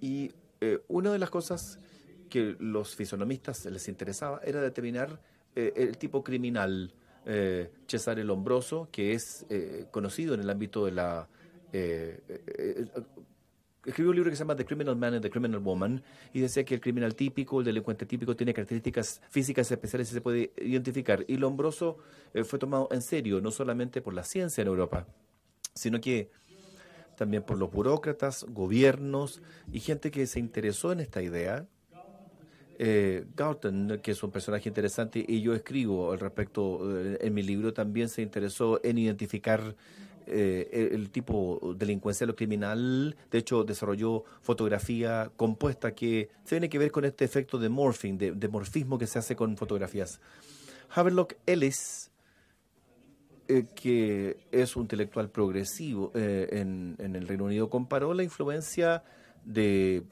Y eh, una de las cosas que los fisionomistas les interesaba era determinar eh, el tipo criminal. Cesare Lombroso, que es conocido en el ámbito de la escribió un libro que se llama The Criminal Man and the Criminal Woman y decía que el criminal típico, el delincuente típico, tiene características físicas especiales y se puede identificar. Y Lombroso eh, fue tomado en serio, no solamente por la ciencia en Europa, sino que también por los burócratas, gobiernos y gente que se interesó en esta idea. Eh, que es un personaje interesante, y yo escribo al respecto eh, en mi libro, también se interesó en identificar eh, el tipo delincuencial o criminal, de hecho, desarrolló fotografía compuesta que tiene que ver con este efecto de morphing, de, morfismo que se hace con fotografías. Havelock Ellis, eh, que es un intelectual progresivo eh, en el Reino Unido, comparó la influencia de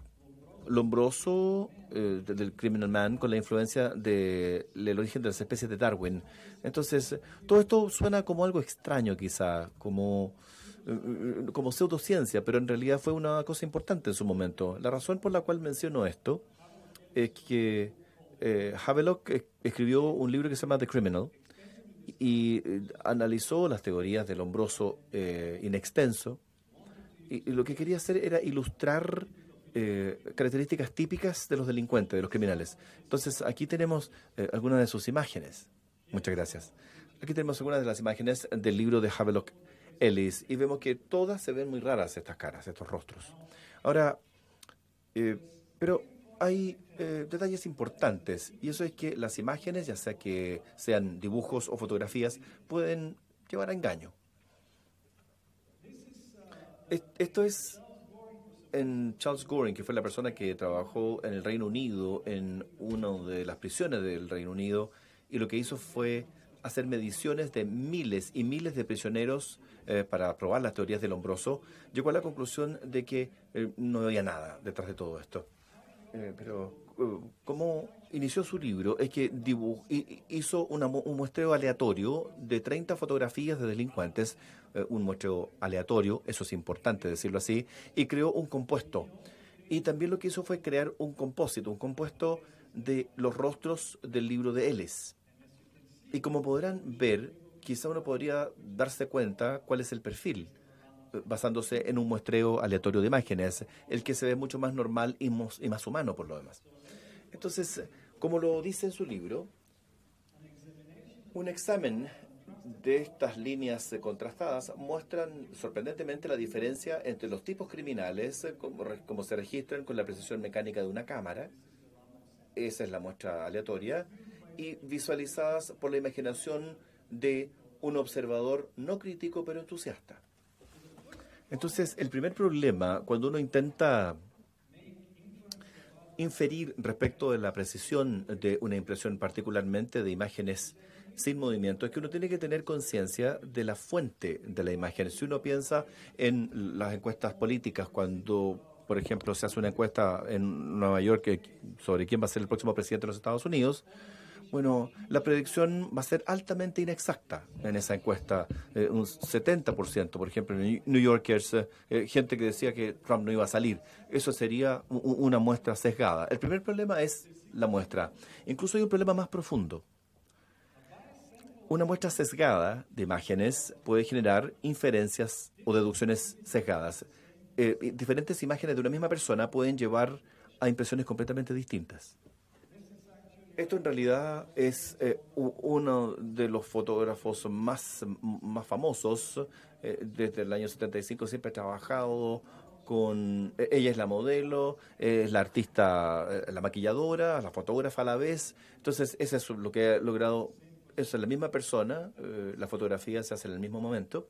Lombroso eh, del Criminal Man con la influencia del origen de las especies de Darwin. Entonces, todo esto suena como algo extraño quizá, como, eh, como pseudociencia, pero en realidad fue una cosa importante en su momento. La razón por la cual menciono esto es que eh, Havelock escribió un libro que se llama The Criminal y analizó las teorías del Lombroso in extenso y lo que quería hacer era ilustrar eh, características típicas de los delincuentes, de los criminales. Entonces, aquí tenemos eh, algunas de sus imágenes. Muchas gracias. Aquí tenemos algunas de las imágenes del libro de Havelock Ellis y vemos que todas se ven muy raras estas caras, estos rostros. Ahora, eh, pero hay detalles importantes y eso es que las imágenes, ya sea que sean dibujos o fotografías, pueden llevar a engaño. Esto es en Charles Goring, que fue la persona que trabajó en el Reino Unido, en una de las prisiones del Reino Unido, y lo que hizo fue hacer mediciones de miles y miles de prisioneros eh, para probar las teorías del hombroso, llegó a la conclusión de que eh, no había nada detrás de todo esto. Eh, pero como inició su libro es que hizo un muestreo aleatorio de 30 fotografías de delincuentes, un muestreo aleatorio, eso es importante decirlo así, y creó un compuesto. Y también lo que hizo fue crear un compósito, un compuesto de los rostros del libro de Ellis. Y como podrán ver, quizá uno podría darse cuenta cuál es el perfil, eh, basándose en un muestreo aleatorio de imágenes, el que se ve mucho más normal y, más humano por lo demás. Entonces, como lo dice en su libro, un examen de estas líneas contrastadas muestran sorprendentemente la diferencia entre los tipos criminales, eh, como, como se registran con la precisión mecánica de una cámara, esa es la muestra aleatoria, y visualizadas por la imaginación de un observador no crítico pero entusiasta. Entonces, el primer problema cuando uno intenta inferir respecto de la precisión de una impresión, particularmente de imágenes sin movimiento, es que uno tiene que tener conciencia de la fuente de la imagen. Si uno piensa en las encuestas políticas, cuando, por ejemplo, se hace una encuesta en Nueva York sobre quién va a ser el próximo presidente de los Estados Unidos, bueno, la predicción va a ser altamente inexacta en esa encuesta. Eh, un 70%, por ejemplo, en New Yorkers, eh, gente que decía que Trump no iba a salir. Eso sería una muestra sesgada. El primer problema es la muestra. Incluso hay un problema más profundo. Una muestra sesgada de imágenes puede generar inferencias o deducciones sesgadas. Eh, diferentes imágenes de una misma persona pueden llevar a impresiones completamente distintas. Esto en realidad es eh, uno de los fotógrafos más, más famosos. Eh, desde el año 75 siempre ha trabajado con... E, ella es la modelo, es la artista, eh, la maquilladora, la fotógrafa a la vez. Entonces, eso es lo que ha logrado. Es la misma persona, la fotografía se hace en el mismo momento.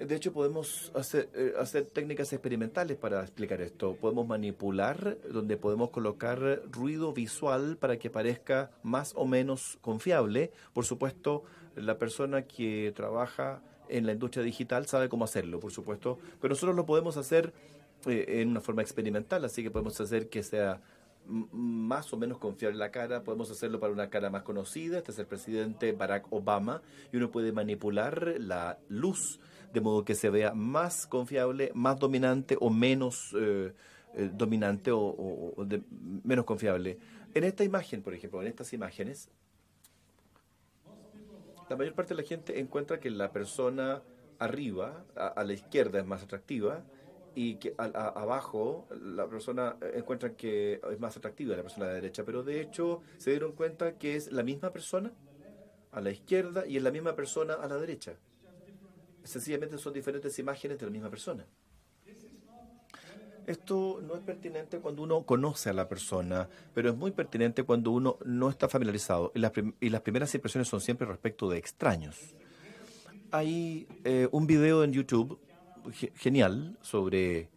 De hecho, podemos hacer, eh, hacer técnicas experimentales para explicar esto. Podemos manipular, donde podemos colocar ruido visual para que parezca más o menos confiable. Por supuesto, la persona que trabaja en la industria digital sabe cómo hacerlo, por supuesto, pero nosotros lo podemos hacer eh, en una forma experimental, así que podemos hacer que sea más o menos confiable la cara, podemos hacerlo para una cara más conocida, este es el presidente Barack Obama, y uno puede manipular la luz de modo que se vea más confiable, más dominante o menos eh, eh, dominante o, menos confiable. En esta imagen, por ejemplo, en estas imágenes, la mayor parte de la gente encuentra que la persona arriba, a, la izquierda, es más atractiva y que abajo la persona encuentra que es más atractiva la persona de la derecha, pero de hecho se dieron cuenta que es la misma persona a la izquierda y es la misma persona a la derecha sencillamente son diferentes imágenes de la misma persona. Esto no es pertinente cuando uno conoce a la persona, pero es muy pertinente cuando uno no está familiarizado. Y las, primeras impresiones son siempre respecto de extraños. Hay eh, un video en YouTube genial sobre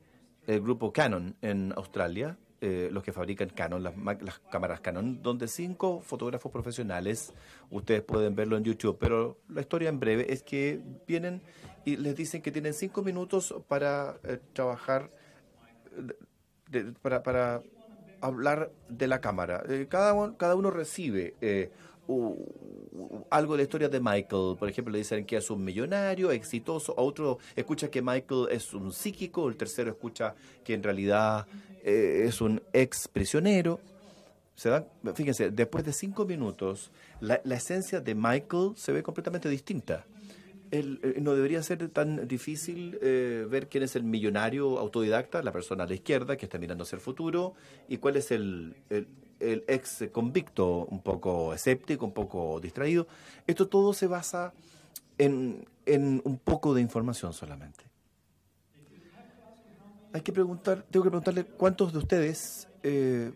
el grupo Canon en Australia, eh, los que fabrican Canon, las, las, cámaras Canon, donde cinco fotógrafos profesionales, ustedes pueden verlo en YouTube, pero la historia en breve es que vienen y les dicen que tienen cinco minutos para eh, trabajar, para, para, hablar de la cámara. Eh, cada, cada uno recibe algo de la historia de Michael. Por ejemplo, le dicen que es un millonario, exitoso. Otro escucha que Michael es un psíquico. El tercero escucha que en realidad eh, es un ex prisionero. Se dan, fíjense, después de cinco minutos, la, esencia de Michael se ve completamente distinta. Eh, no debería ser tan difícil eh, ver quién es el millonario autodidacta, la persona a la izquierda que está mirando hacia el futuro, y cuál es el, el ex convicto un poco escéptico, un poco distraído. Esto todo se basa en, un poco de información solamente. Hay que preguntar, tengo que preguntarle cuántos de ustedes, eh,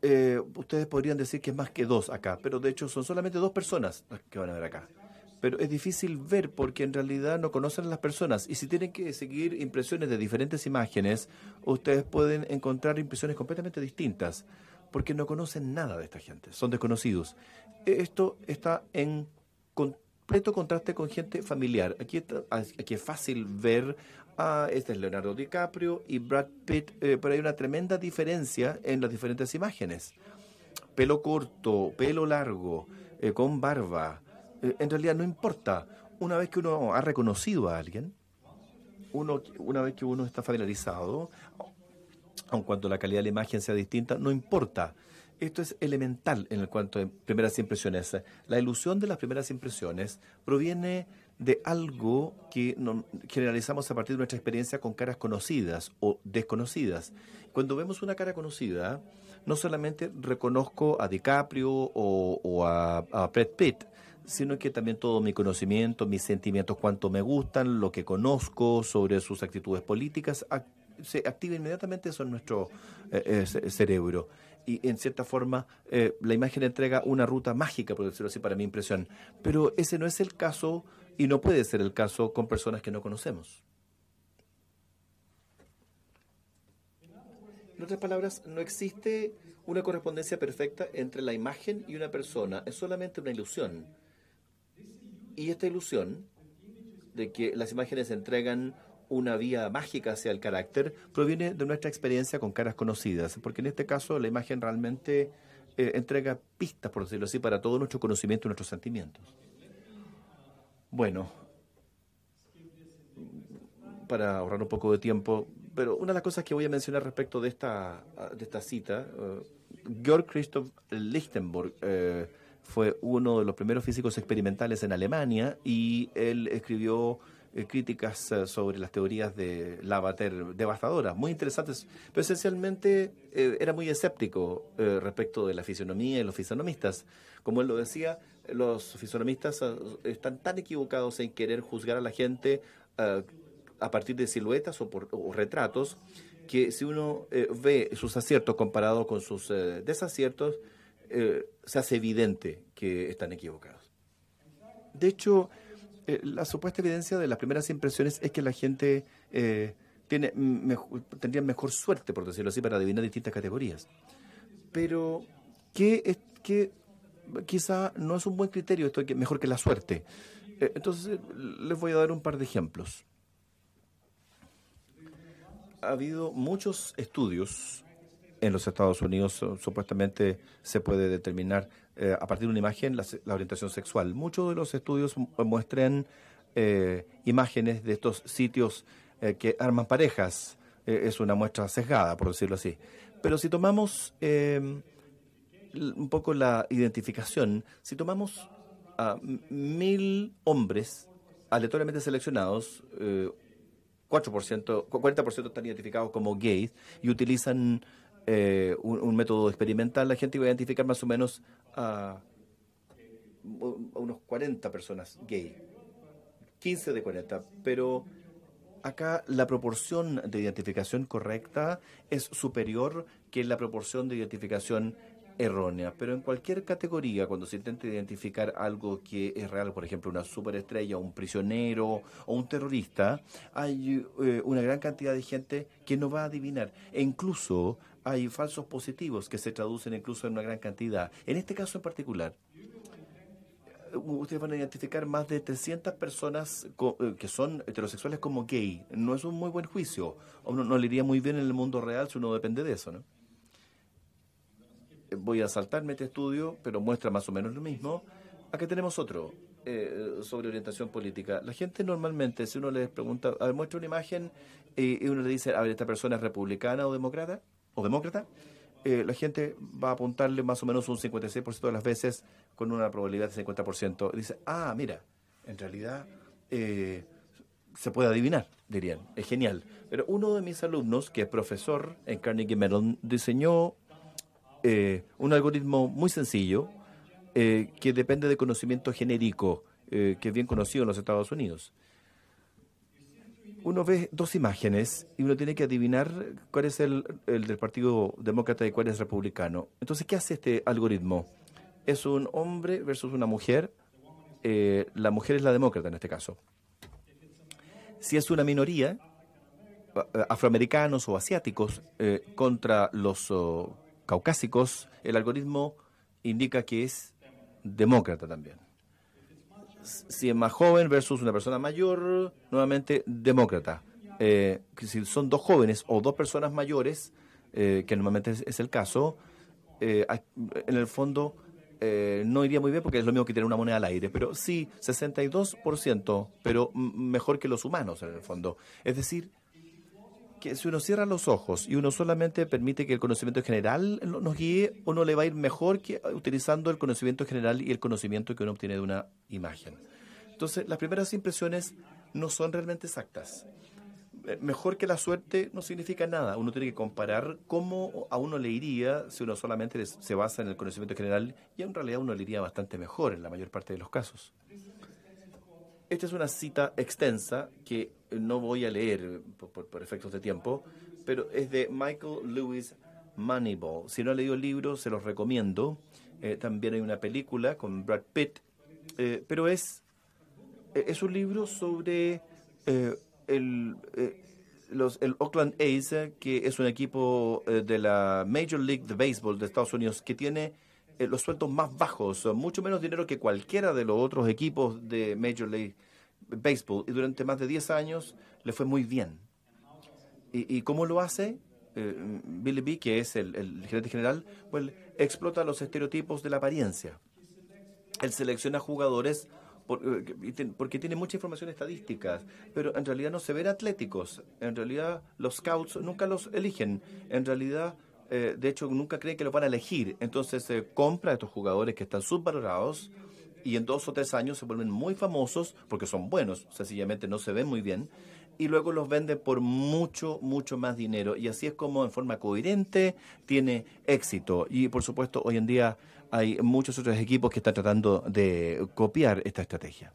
eh, ustedes podrían decir que es más que dos acá, pero de hecho son solamente dos personas las que van a ver acá pero es difícil ver porque en realidad no conocen a las personas y si tienen que seguir impresiones de diferentes imágenes, ustedes pueden encontrar impresiones completamente distintas. porque no conocen nada de esta gente, son desconocidos. Esto está en completo contraste con gente familiar. Aquí, aquí es fácil ver, a este es Leonardo DiCaprio y Brad Pitt, eh, pero hay una tremenda diferencia en las diferentes imágenes. Pelo corto, pelo largo, eh, con barba. Eh, en realidad no importa. Una vez que uno ha reconocido a alguien, uno, una vez que uno está familiarizado, aun cuando la calidad de la imagen sea distinta, no importa. Esto es elemental en el cuanto a primeras impresiones. La ilusión de las primeras impresiones proviene de algo que generalizamos a partir de nuestra experiencia con caras conocidas o desconocidas. Cuando vemos una cara conocida, no solamente reconozco a DiCaprio o, a, a Brad Pitt, sino que también todo mi conocimiento, mis sentimientos, cuánto me gustan, lo que conozco sobre sus actitudes políticas, se activa inmediatamente eso en nuestro eh, eh, cerebro. Y en cierta forma, eh, la imagen entrega una ruta mágica, por decirlo así, para mi impresión. Pero ese no es el caso y no puede ser el caso con personas que no conocemos. En otras palabras, no existe una correspondencia perfecta entre la imagen y una persona. Es solamente una ilusión. Y esta ilusión de que las imágenes entregan una vía mágica hacia el carácter proviene de nuestra experiencia con caras conocidas, porque en este caso la imagen realmente eh, entrega pistas, por decirlo así, para todo nuestro conocimiento y nuestros sentimientos. Bueno, para ahorrar un poco de tiempo, pero una de las cosas que voy a mencionar respecto de esta, de esta cita, uh, Georg Christoph Lichtenberg, uh, fue uno de los primeros físicos experimentales en Alemania y él escribió eh, críticas eh, sobre las teorías de Lavater devastadoras, muy interesantes, pero esencialmente eh, era muy escéptico respecto de la fisionomía y los fisionomistas. Como él lo decía, los fisionomistas están tan equivocados en querer juzgar a la gente a partir de siluetas o, por, o retratos que si uno ve sus aciertos comparados con sus desaciertos, eh, se hace evidente que están equivocados. De hecho, eh, la supuesta evidencia de las primeras impresiones es que la gente eh, tiene tendría mejor suerte, por decirlo así, para adivinar distintas categorías. Pero que, es, que quizá no es un buen criterio esto, que mejor que la suerte. entonces, les voy a dar un par de ejemplos. Ha habido muchos estudios en los Estados Unidos supuestamente se puede determinar eh, a partir de una imagen la, orientación sexual. Muchos de los estudios muestran eh, imágenes de estos sitios eh, que arman parejas. es una muestra sesgada, por decirlo así. Pero si tomamos em, un poco la identificación, si tomamos a mil hombres aleatoriamente seleccionados, 4%, 40% están identificados como gays y utilizan eh, un, método experimental, la gente iba a identificar más o menos a, unos 40 personas gay, 15 de 40, pero acá la proporción de identificación correcta es superior que la proporción de identificación errónea, pero en cualquier categoría, cuando se intenta identificar algo que es real, por ejemplo, una superestrella, un prisionero o un terrorista, hay eh, una gran cantidad de gente que no va a adivinar. E incluso hay falsos positivos que se traducen incluso en una gran cantidad. En este caso en particular, ustedes van a identificar más de 300 personas eh, que son heterosexuales como gay. No es un muy buen juicio. O no, le iría muy bien en el mundo real si uno depende de eso, ¿no? voy a saltarme este estudio, pero muestra más o menos lo mismo. Acá tenemos otro eh, sobre orientación política. La gente normalmente, si uno les pregunta, a ver, muestra una imagen y uno le dice, a ver, ¿esta persona es republicana o demócrata? ¿O demócrata? Eh, la gente va a apuntarle más o menos un 56% de las veces con una probabilidad de 50%. dice, ah, mira, en realidad eh, se puede adivinar, dirían. Es genial. Pero uno de mis alumnos, que es profesor en Carnegie Mellon, diseñó eh, un algoritmo muy sencillo eh, que depende de conocimiento genérico eh, que es bien conocido en los Estados Unidos. Uno ve dos imágenes y uno tiene que adivinar cuál es el, el del Partido Demócrata y cuál es republicano. Entonces, ¿qué hace este algoritmo? Es un hombre versus una mujer. la mujer es la demócrata en este caso. Si es una minoría, afroamericanos o asiáticos, contra los caucásicos, el algoritmo indica que es demócrata también. Si es más joven versus una persona mayor, nuevamente demócrata. Eh, si son dos jóvenes o dos personas mayores, eh, que normalmente es, el caso, eh, en el fondo no iría muy bien porque es lo mismo que tener una moneda al aire, pero sí, 62%, pero mejor que los humanos en el fondo. Es decir, que si uno cierra los ojos y uno solamente permite que el conocimiento general nos guíe, uno le va a ir mejor que utilizando el conocimiento general y el conocimiento que uno obtiene de una imagen. Entonces, las primeras impresiones no son realmente exactas. Eh, mejor que la suerte no significa nada. Uno tiene que comparar cómo a uno le iría si uno solamente se basa en el conocimiento general y en realidad uno le iría bastante mejor en la mayor parte de los casos. Esta es una cita extensa que no voy a leer por, efectos de tiempo, pero es de Michael Lewis Moneyball. Si no ha leído el libro, se los recomiendo. Eh, también hay una película con Brad Pitt, eh, pero es, eh, es un libro sobre el, los, el Oakland A's, que es un equipo de la Major League de Baseball de Estados Unidos que tiene los sueldos más bajos, mucho menos dinero que cualquiera de los otros equipos de Major League Baseball y durante más de 10 años le fue muy bien. ¿Y, cómo lo hace? Eh, Billy B, que es el, gerente general, pues explota los estereotipos de la apariencia. Él selecciona jugadores eh, porque tiene mucha información estadística, pero en realidad no se ven atléticos. En realidad los scouts nunca los eligen. En realidad eh, de hecho, nunca creen que los van a elegir. Entonces se compra a estos jugadores que están subvalorados y en dos o tres años se vuelven muy famosos porque son buenos, sencillamente no se ven muy bien, y luego los vende por mucho, mucho más dinero. Y así es como en forma coherente tiene éxito. Y por supuesto, hoy en día hay muchos otros equipos que están tratando de copiar esta estrategia.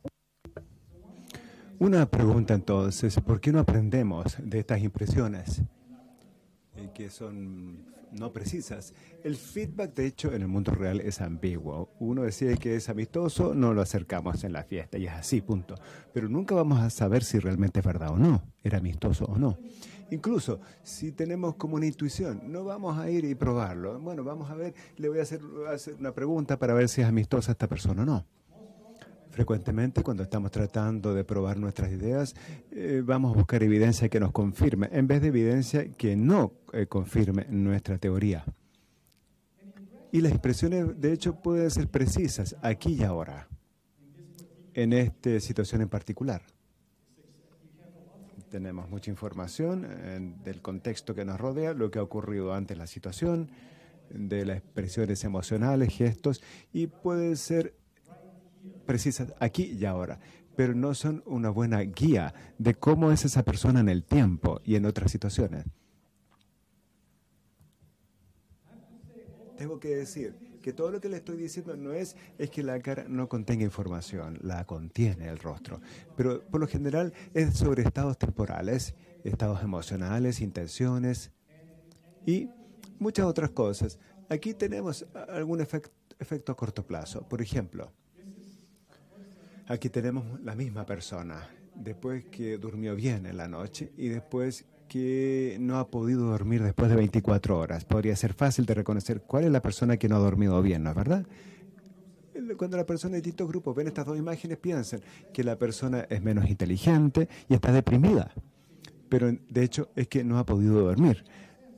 Una pregunta entonces, ¿por qué no aprendemos de estas impresiones? Eh, que son no precisas. El feedback, de hecho, en el mundo real es ambiguo. Uno decide que es amistoso, no lo acercamos en la fiesta y es así, punto. Pero nunca vamos a saber si realmente es verdad o no, era amistoso o no. Incluso si tenemos como una intuición, no vamos a ir y probarlo. Bueno, vamos a ver, le voy a hacer, hacer una pregunta para ver si es amistosa esta persona o no. Frecuentemente, cuando estamos tratando de probar nuestras ideas, eh, vamos a buscar evidencia que nos confirme, en vez de evidencia que no eh, confirme nuestra teoría. Y las expresiones, de hecho, pueden ser precisas aquí y ahora, en esta situación en particular. Tenemos mucha información eh, del contexto que nos rodea, lo que ha ocurrido antes la situación, de las expresiones emocionales, gestos, y puede ser precisas aquí y ahora, pero no son una buena guía de cómo es esa persona en el tiempo y en otras situaciones. Tengo que decir que todo lo que le estoy diciendo no es, es que la cara no contenga información, la contiene el rostro, pero por lo general es sobre estados temporales, estados emocionales, intenciones y muchas otras cosas. Aquí tenemos algún efecto a corto plazo. Por ejemplo, Aquí tenemos la misma persona, después que durmió bien en la noche y después que no ha podido dormir después de 24 horas. Podría ser fácil de reconocer cuál es la persona que no ha dormido bien, ¿no es verdad? Cuando la persona de distintos grupos ven estas dos imágenes, piensan que la persona es menos inteligente y está deprimida. Pero de hecho es que no ha podido dormir.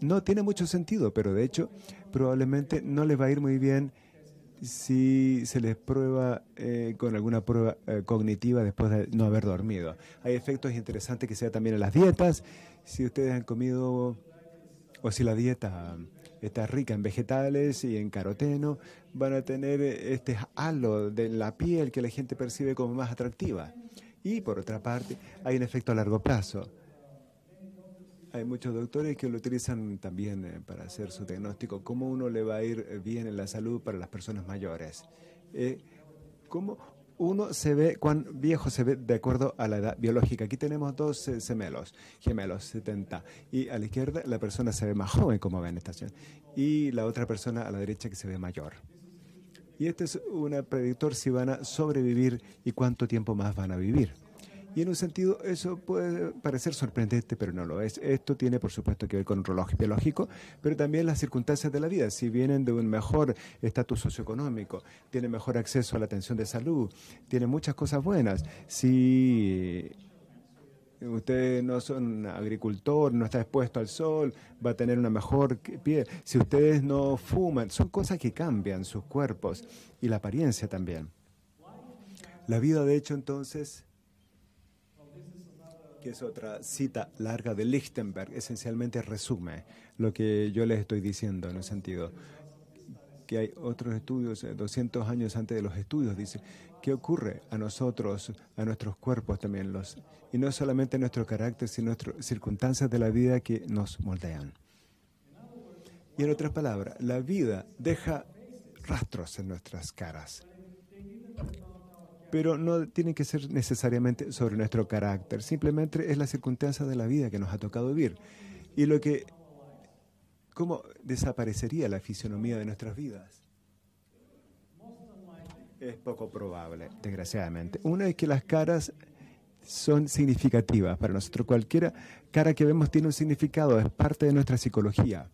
No tiene mucho sentido, pero de hecho probablemente no le va a ir muy bien si se les prueba eh, con alguna prueba eh, cognitiva después de no haber dormido. Hay efectos interesantes que sea también en las dietas. Si ustedes han comido o si la dieta está rica en vegetales y en caroteno, van a tener este halo de la piel que la gente percibe como más atractiva. Y por otra parte, hay un efecto a largo plazo hay muchos doctores que lo utilizan también eh, para hacer su diagnóstico, cómo uno le va a ir eh, bien en la salud para las personas mayores. Eh, cómo uno se ve, cuán viejo se ve de acuerdo a la edad biológica. Aquí tenemos dos gemelos, gemelos 70, y a la izquierda la persona se ve más joven, como ven esta estación, y la otra persona a la derecha que se ve mayor. Y este es un predictor si van a sobrevivir y cuánto tiempo más van a vivir. Y en un sentido eso puede parecer sorprendente, pero no lo es. Esto tiene, por supuesto, que ver con un reloj biológico, pero también las circunstancias de la vida. Si vienen de un mejor estatus socioeconómico, tienen mejor acceso a la atención de salud, tienen muchas cosas buenas. Si usted no es un agricultor, no está expuesto al sol, va a tener una mejor piel. Si ustedes no fuman, son cosas que cambian sus cuerpos y la apariencia también. La vida, de hecho, entonces, que es otra cita larga de Lichtenberg, esencialmente resume lo que yo les estoy diciendo en el sentido que hay otros estudios, 200 eh, años antes de los estudios, dice, ¿qué ocurre a nosotros, a nuestros cuerpos también? Los, y no solamente nuestro carácter, sino nuestras circunstancias de la vida que nos moldean. Y en otras palabras, la vida deja rastros en nuestras caras pero no tiene que ser necesariamente sobre nuestro carácter, simplemente es la circunstancia de la vida que nos ha tocado vivir. Y lo que, ¿cómo desaparecería la fisionomía de nuestras vidas? Es poco probable, desgraciadamente. Una es que las caras son significativas para nosotros. Cualquier cara que vemos tiene un significado, es parte de nuestra psicología.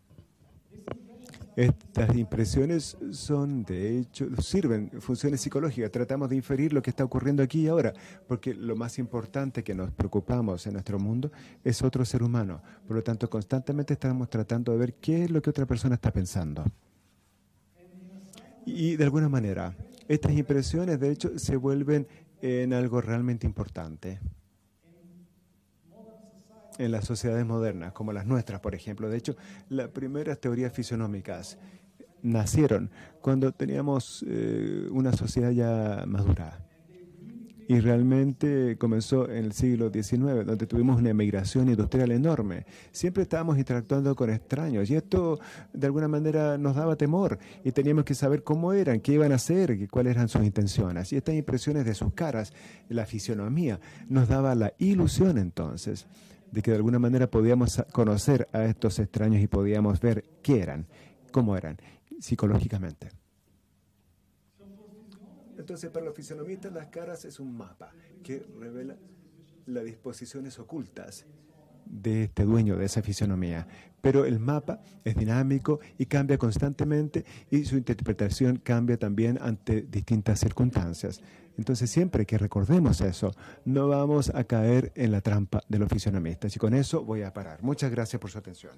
Estas impresiones son, de hecho, sirven funciones psicológicas. Tratamos de inferir lo que está ocurriendo aquí y ahora, porque lo más importante que nos preocupamos en nuestro mundo es otro ser humano. Por lo tanto, constantemente estamos tratando de ver qué es lo que otra persona está pensando. Y de alguna manera, estas impresiones, de hecho, se vuelven en algo realmente importante en las sociedades modernas, como las nuestras, por ejemplo. De hecho, las primeras teorías fisionómicas nacieron cuando teníamos eh, una sociedad ya madura. Y realmente comenzó en el siglo XIX, donde tuvimos una emigración industrial enorme. Siempre estábamos interactuando con extraños y esto de alguna manera nos daba temor y teníamos que saber cómo eran, qué iban a hacer, cuáles eran sus intenciones. Y estas impresiones de sus caras, la fisionomía, nos daba la ilusión entonces de que de alguna manera podíamos conocer a estos extraños y podíamos ver qué eran, cómo eran, psicológicamente. Entonces, para los fisionomistas, las caras es un mapa que revela las disposiciones ocultas de este dueño de esa fisionomía. Pero el mapa es dinámico y cambia constantemente y su interpretación cambia también ante distintas circunstancias. Entonces siempre que recordemos eso, no vamos a caer en la trampa de los fisionomistas. Y con eso voy a parar. Muchas gracias por su atención.